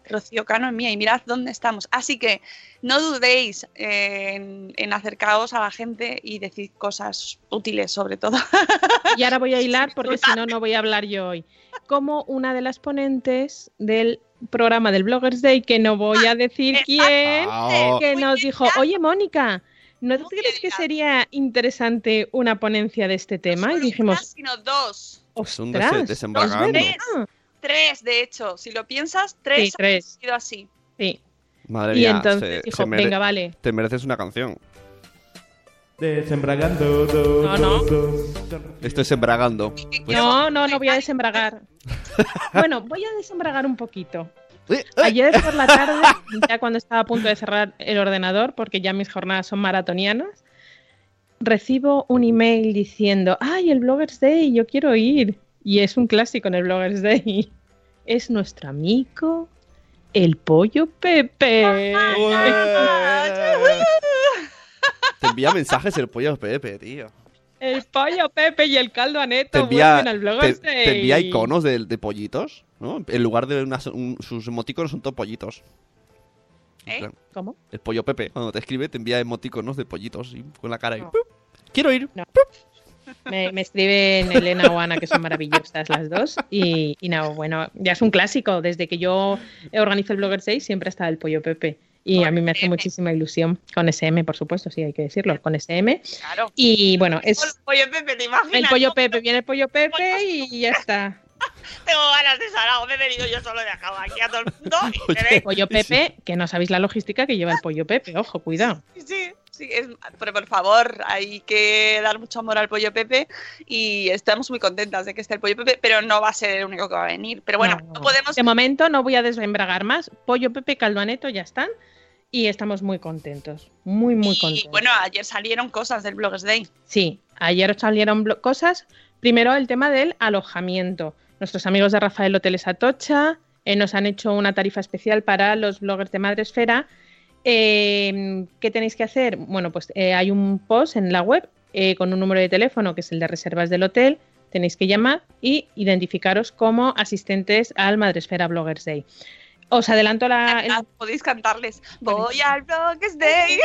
Rocío Cano es mía y mirad dónde estamos. Así que no dudéis en, en acercaros a la gente y decir cosas útiles sobre todo. Y ahora voy a hilar porque si no, no voy a hablar yo hoy. Como una de las ponentes del programa del Bloggers Day, que no voy a decir quién, Ah, que Muy nos dijo, oye Mónica, ¿no Muy crees que sería interesante una ponencia de este tema? No Y solo dijimos, una, sino dos. Es un ostras, des- desembargando. Tres. Tres, de hecho. Si lo piensas, tres Sí, han tres. sido así. sí. Madre Y mía, entonces se- dijo, se mere- venga, vale. te mereces una canción. Desembragando. do, No, no. do, do. Esto es embragando. Pues- No, no, no voy a desembragar. Bueno, voy a desembragar un poquito. ¡Eh, eh! Ayer por la tarde, ya cuando estaba a punto de cerrar el ordenador, porque ya mis jornadas son maratonianas, recibo un email diciendo, ay, el Bloggers Day, yo quiero ir. Y es un clásico en el Bloggers Day. Es nuestro amigo, el pollo Pepe. Te envía mensajes el pollo Pepe, tío. El pollo Pepe y el caldo aneto Te envía, al te, envía iconos de, de pollitos, ¿no? En lugar de unas- un- sus emoticonos son todos pollitos. ¿Eh? Claro. ¿Cómo? El pollo Pepe, cuando te escribe, te envía emoticonos de pollitos y con la cara y No. ¡pup! Quiero ir. Me, me escriben Elena o Ana, que son maravillosas las dos. Y, y no, bueno, ya es un clásico. Desde que yo organizo el Blogger 6 siempre está el pollo Pepe. Y Con a mí me hace SM. muchísima ilusión. Con SM, por supuesto, sí, hay que decirlo. Con SM. Claro. Y bueno, es Oye, Pepe, ¿te imaginas? el pollo Pepe. Viene el pollo Pepe y ya está. Tengo ganas de sarao. Me he venido yo solo he dejado aquí a todo el mundo. Y Oye. Pollo Pepe, que no sabéis la logística que lleva el pollo Pepe. Ojo, cuidado. Sí, sí, es- pero por favor, hay que dar mucho amor al pollo Pepe y estamos muy contentas de que esté el pollo Pepe, pero no va a ser el único que va a venir. Pero bueno, no, No, podemos. De momento no voy a desembragar más. Pollo Pepe y caldo aneto ya están. Y estamos muy contentos. Muy, muy y contentos. bueno, ayer salieron cosas del Bloggers Day. Sí, ayer salieron cosas. Primero el tema del alojamiento. Nuestros amigos de Rafael Hoteles Atocha eh, nos han hecho una tarifa especial para los bloggers de Madresfera. Eh, ¿Qué tenéis que hacer? Bueno, pues eh, hay un post en la web eh, con un número de teléfono que es el de reservas del hotel. Tenéis que llamar y identificaros como asistentes al Madresfera Bloggers Day. Os adelanto la, el- Podéis cantarles. Voy al Bloggers Day.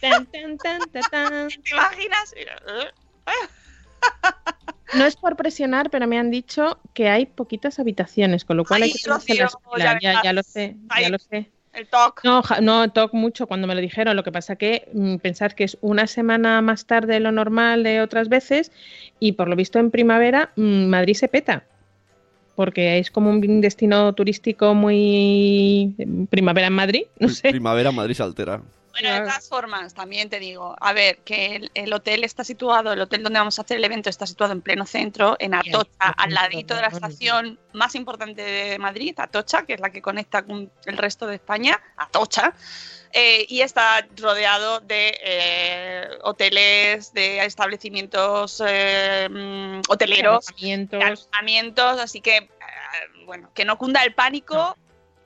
tan, tan, tan, tan, tan. ¿Te imaginas? No es por presionar, pero me han dicho que hay poquitas habitaciones, con lo cual hay Ay, que ya Ya, ya, lo sé, Ay. ya lo sé. El. No, no toco mucho cuando me lo dijeron. Lo que pasa que mm, pensad que es una semana más tarde de lo normal de otras veces y por lo visto en primavera mm, Madrid se peta. Porque es como un destino turístico muy primavera en Madrid, no sé. Primavera Madrid se altera. Bueno, de todas formas, también te digo, a ver, que el, el hotel está situado, el hotel donde vamos a hacer el evento está situado en pleno centro, en Atocha, al ladito de la estación más importante de Madrid, Atocha, que es la que conecta con el resto de España, Atocha, eh, y está rodeado de eh, hoteles, de establecimientos eh, mm, hoteleros, de Alojamientos, así que, bueno, que no cunda el pánico.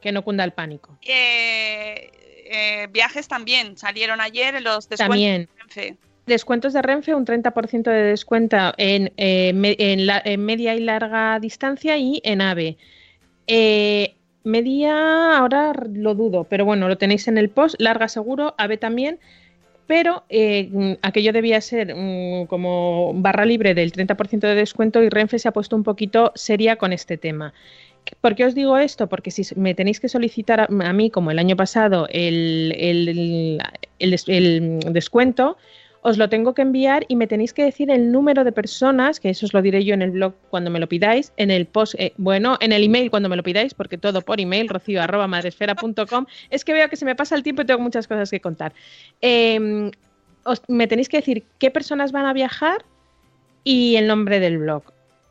que no cunda el pánico. Eh, viajes también salieron ayer los descuentos También. de Renfe. Descuentos de Renfe, un 30% de descuento en, eh, me- en, la- en media y larga distancia y en AVE. Eh, media, ahora lo dudo, pero bueno, lo tenéis en el post. Larga seguro, AVE también. Pero eh, aquello debía ser mm, como barra libre del 30% de descuento y Renfe se ha puesto un poquito seria con este tema. ¿Por qué os digo esto? Porque si me tenéis que solicitar a, mí, como el año pasado, el, el- el des- el descuento, os lo tengo que enviar y me tenéis que decir el número de personas, que eso os lo diré yo en el blog cuando me lo pidáis, en el post, eh, bueno, en el email cuando me lo pidáis, porque todo por email, rocío arroba. Es que veo que se me pasa el tiempo y tengo muchas cosas que contar. Eh, os- me tenéis que decir qué personas van a viajar y el nombre del blog.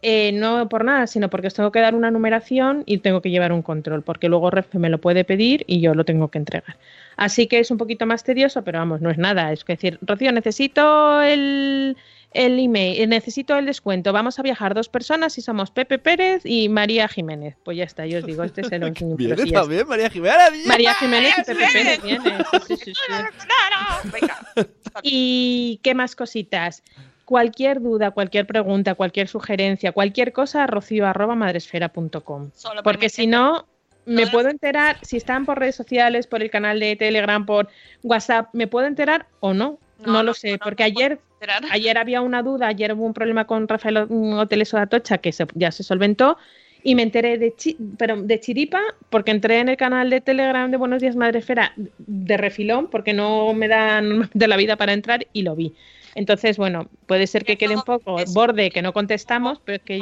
Eh, no por nada, sino porque os tengo que dar una numeración y tengo que llevar un control, porque luego Renfe me lo puede pedir y yo lo tengo que entregar. Así que es un poquito más tedioso, pero vamos, no es nada. Es decir, Rocío, necesito el, el email, eh, necesito el descuento. Vamos a viajar dos personas y somos Pepe Pérez y María Jiménez. Pues ya está, yo os digo, este es el último. Viene sí, ya también María Jiménez. María Jiménez y María Pepe Jiménez. Pérez viene. Sí, sí. ¿Y qué más cositas? Cualquier duda, cualquier pregunta, cualquier sugerencia, cualquier cosa, rocío.madresfera.com. Solo Porque permite- si no, me Todas- puedo enterar, si están por redes sociales, por el canal de Telegram, por WhatsApp, ¿me puedo enterar o no? No, No, lo sé, no, porque ayer, ayer había una duda, ayer hubo un problema con Rafael mm, Hoteles Atocha que se- ya se solventó y me enteré de, chi- pero de chiripa porque entré en el canal de Telegram de Buenos Días Madresfera de refilón porque no me dan de la vida para entrar y lo vi. Entonces, bueno, puede ser que quede un poco borde que no contestamos, pero es que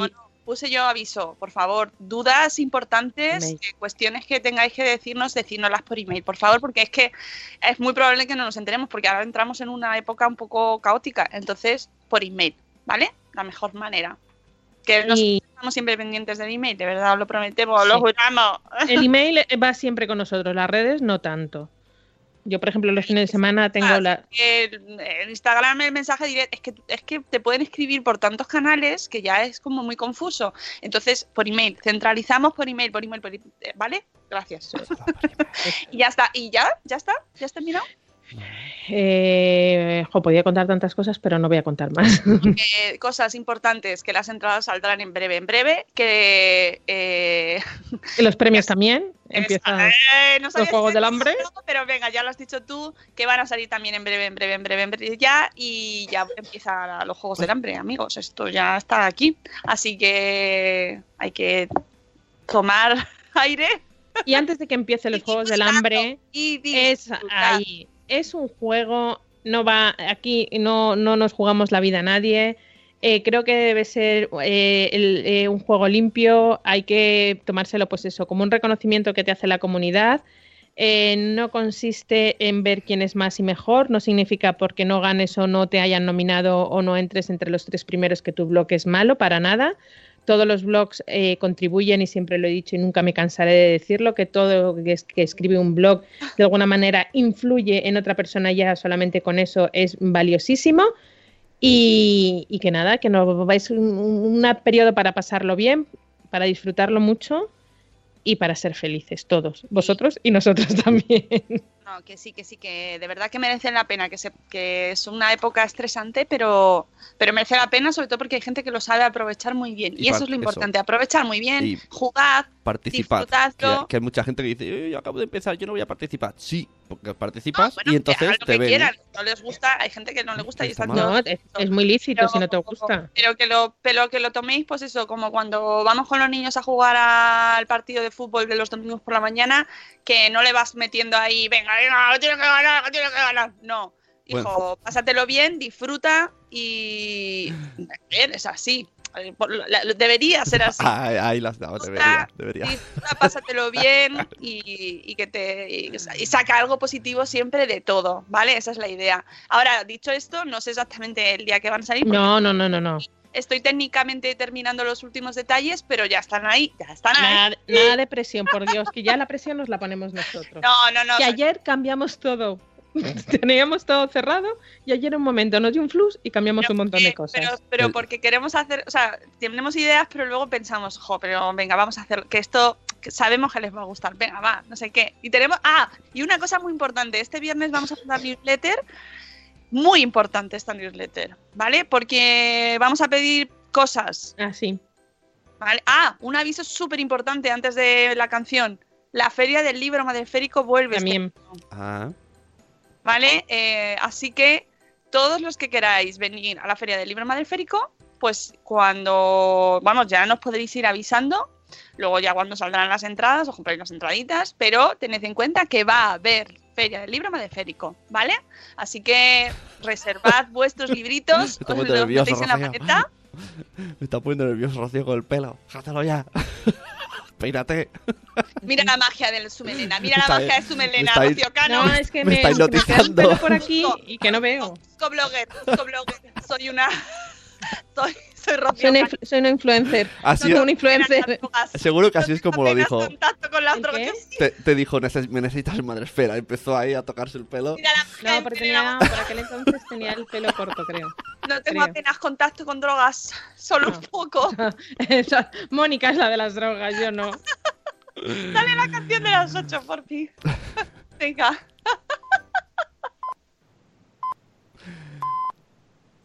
puse yo aviso, por favor, dudas importantes, eh, cuestiones que tengáis que decirnos, decírnoslas por email, por favor, porque es que es muy probable que no nos enteremos, porque ahora entramos en una época un poco caótica, entonces por email, ¿vale? La mejor manera. Que nos Y estamos siempre pendientes del email, de verdad, os lo prometemos, Sí. lo juramos. el email va siempre con nosotros, las redes no tanto. Yo, por ejemplo, los fines de semana tengo Ah, la... el, el Instagram, el mensaje directo, es que, es que te pueden escribir por tantos canales que ya es como muy confuso. Entonces, por email, centralizamos por email, por email, por email, ¿vale? Gracias. y ya está, y ya, ya está, ya has terminado. Eh, jo, podía contar tantas cosas, pero no voy a contar más. Eh, cosas importantes, que las entradas saldrán en breve, en breve, que... eh, los premios también. Empieza... eh, no sabía Juegos del Hambre. Pero venga, ya lo has dicho tú, que van a salir también en breve, en breve, en breve, en breve ya, y ya empiezan los Juegos del Hambre, amigos, esto ya está aquí. Así que hay que tomar aire Y antes de que empiece los Juegos del Hambre, y es ahí. Es un juego, no va, aquí no, no nos jugamos la vida a nadie. Eh, creo que debe ser eh, eh, un juego limpio, hay que tomárselo pues eso, como un reconocimiento que te hace la comunidad. Eh, no consiste en ver quién es más y mejor, no significa porque no ganes o no te hayan nominado o no entres entre los tres primeros que tu blog es malo, para nada. Todos los blogs eh, contribuyen y siempre lo he dicho y nunca me cansaré de decirlo, que todo que, es- que escribe un blog de alguna manera influye en otra persona ya solamente con eso es valiosísimo. Y, que nada, que no vais un, un un periodo para pasarlo bien, para disfrutarlo mucho y para ser felices todos, vosotros y nosotros también. No, que sí, que sí, que de verdad que merecen la pena, que, se, que es una época estresante, pero, pero merece la pena, sobre todo porque hay gente que lo sabe aprovechar muy bien. Y, Y eso es lo eso. importante, aprovechar muy bien, Y- jugad, Participad. Que, hay mucha gente que dice, "Eh, yo acabo de empezar, yo no voy a participar. Sí, porque No, participas bueno, y que entonces lo te que ven. quieran. No les gusta, hay gente que no le gusta y Está No, es, es muy lícito Pero- si no te gusta. Pero que lo, pero que lo toméis, pues eso, como cuando vamos con los niños a jugar al partido de fútbol de los domingos por la mañana, que no le vas metiendo ahí, venga, venga, lo tienes que ganar, lo tienes que ganar. No, hijo, Bueno. pásatelo bien, disfruta y bien, es así. Eh, Debería ser así. Ahí, ahí las dado, debería, debería. Disfruta, pásatelo bien y, y que te y, y saca algo positivo siempre de todo, ¿vale? Esa es la idea. Ahora, dicho esto, no sé exactamente el día que van a salir. No, no, no, no, no. Estoy técnicamente terminando los últimos detalles, pero ya están ahí, ya están ahí. Nada, nada de presión, por Dios, que ya la presión nos la ponemos nosotros. No, no, no. que ayer cambiamos todo. Teníamos todo cerrado y ayer un momento nos dio un flux y cambiamos pero un montón de cosas. Pero, porque queremos hacer, o sea, tenemos ideas, pero luego pensamos, jo, pero venga, vamos a hacer que esto que sabemos que les va a gustar, venga, va, no sé qué. Y tenemos, ah, y una cosa muy importante, este viernes vamos a mandar newsletter, muy importante esta newsletter, ¿vale? Porque vamos a pedir cosas, Ah, sí. ¿vale? Ah, un aviso súper importante antes de la canción. La feria del libro madreférico vuelve. este También. Ah, ¿Vale? Eh, así que todos los que queráis venir a la Feria del Libro Madreférico, pues cuando, vamos, ya nos podréis ir avisando. Luego ya cuando saldrán las entradas, os compráis las entraditas, pero tened en cuenta que va a haber Feria del Libro Madreférico, ¿vale? Así que reservad vuestros libritos, os los nervioso, metéis en la maleta. me está poniendo nervioso Rocío con el pelo. Játelo ya. Peínate. Mira la magia de su melena, mira la Está- magia de su melena, está Rocío Cano. No, es que me me, estáis es que me por aquí y que no veo. Soy una... Soy, soy Rocío Soy soy una influencer. Así, seguro que así es como lo dijo. contacto con las ¿El drogas. Te, te dijo, "Neces- me necesitas en madre esfera. Empezó ahí a tocarse el pelo. mira la No, porque tenía, por aquel entonces tenía el pelo corto, creo. no tengo creo. apenas contacto con drogas, solo No. un poco. Esa- Mónica es la de las drogas, yo no. Dale la canción de las 8 por fin. Venga. Buenos días, madre, espera va a terminar. Y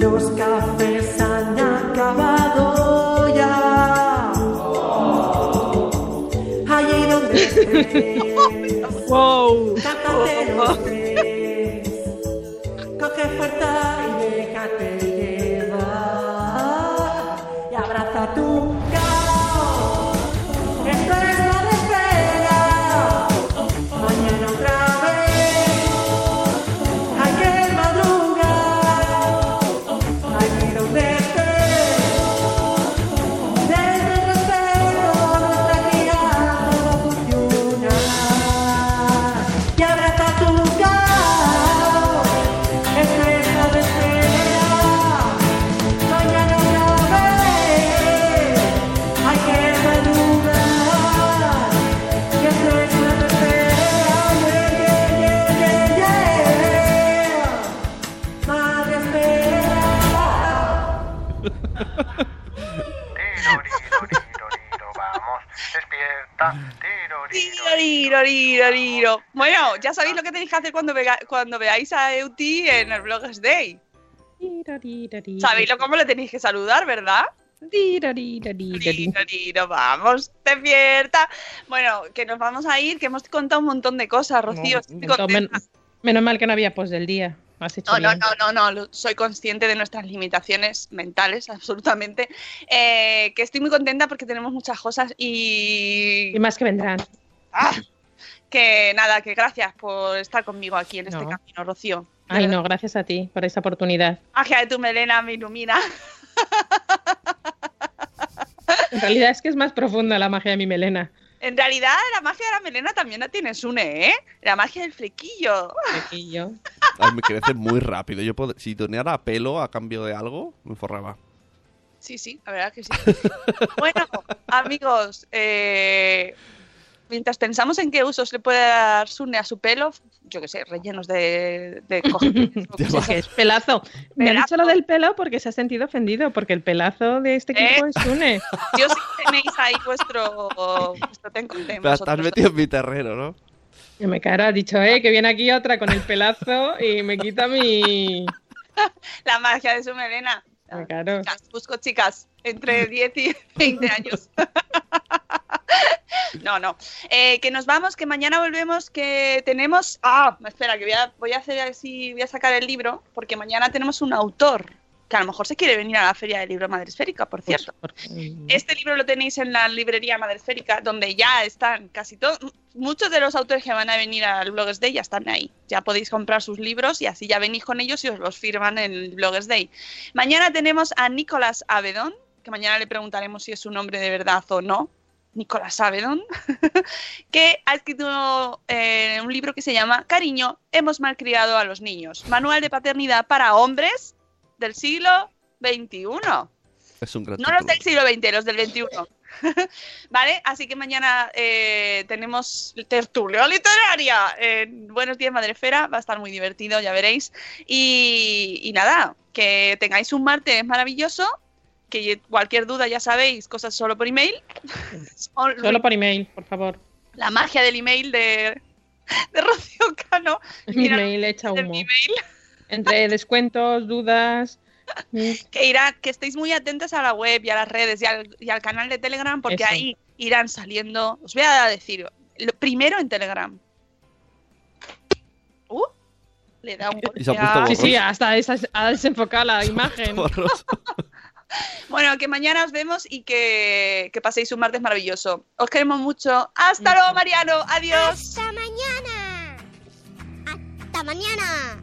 los cafés han acabado ya. Allí donde estés, Wow. cántate los tres. Coge fuerza y hacer cuando, vega- cuando veáis a Euti en el Bloggers Day. Sabéis lo cómo le tenéis que saludar, ¿verdad? Vamos, despierta. Bueno, que nos vamos a ir, que hemos contado un montón de cosas, Rocío. Men- menos mal que no había post del día. No, no, no, no, no, soy consciente de nuestras limitaciones mentales, absolutamente. Eh, que estoy muy contenta porque tenemos muchas cosas y... Y más que vendrán. ¡Ah! Que nada, que gracias por estar conmigo aquí en este No. camino, Rocío. Ay, no, gracias a ti por esa oportunidad. La magia de tu melena me ilumina. En realidad es que es más profunda la magia de mi melena. En realidad, la magia de la melena también la tiene Sune, ¿eh? La magia del flequillo. Flequillo. Ay, me crece muy rápido. Yo pod- si donara pelo a cambio de algo, me forraba. Sí, sí, la verdad que sí. bueno, amigos, eh, mientras pensamos en qué usos le puede dar Sune a su pelo, yo qué sé, rellenos de, de Que es pelazo. Me ha dicho Pelazo. lo del pelo porque se ha sentido ofendido, porque el pelazo de este equipo ¿Eh? es Sune. Yo sí tenéis ahí vuestro, vuestro ten con ten, Pero estás metido en mi terreno, ¿no? Y me cara, ha dicho, eh, que viene aquí otra con el pelazo y me quita mi... La magia de su melena. Me caro. Chicas, busco chicas entre 10 y 20 años. No, no. Eh, que nos vamos, que mañana volvemos, que tenemos... Ah, espera, que voy a, voy a hacer así, voy a sacar el libro, porque mañana tenemos un autor que a lo mejor se quiere venir a la Feria del Libro Madresférica, por cierto. Porque- Este libro lo tenéis en la librería Madresférica, donde ya están casi todos, muchos de los autores que van a venir al Bloggers Day ya están ahí. Ya podéis comprar sus libros y así ya venís con ellos y os los firman en el Bloggers Day. Mañana tenemos a Nicolás Avedon, que mañana le preguntaremos si es su nombre de verdad o no. Nicolás Avedon, que ha escrito eh, un libro que se llama Cariño, hemos malcriado a los niños. Manual de paternidad para hombres del siglo XXI. Es un gran No los del siglo XX, los del XXI. ¿Vale? Así que mañana eh, tenemos tertulia literaria. en Buenos días, Madrefera. Va a estar muy divertido, ya veréis. Y, y nada, que tengáis un martes maravilloso. Que cualquier duda, ya sabéis, cosas solo por email. Solo por email, por favor. La magia del email de, de Rocío Cano. Mi email echa de humo. mi email. Entre descuentos, dudas... mm, que irá, que estéis muy atentos a la web y a las redes y al, y al canal de Telegram porque Eso. ahí irán saliendo. Os voy a decir, lo primero en Telegram. Uh, le da un golpe Sí, sí, hasta ha desenfocado la imagen. Bueno, que mañana os vemos y que, que paséis un martes maravilloso. Os queremos mucho. Hasta luego, Mariano. Adiós. ¡Hasta mañana! ¡Hasta mañana!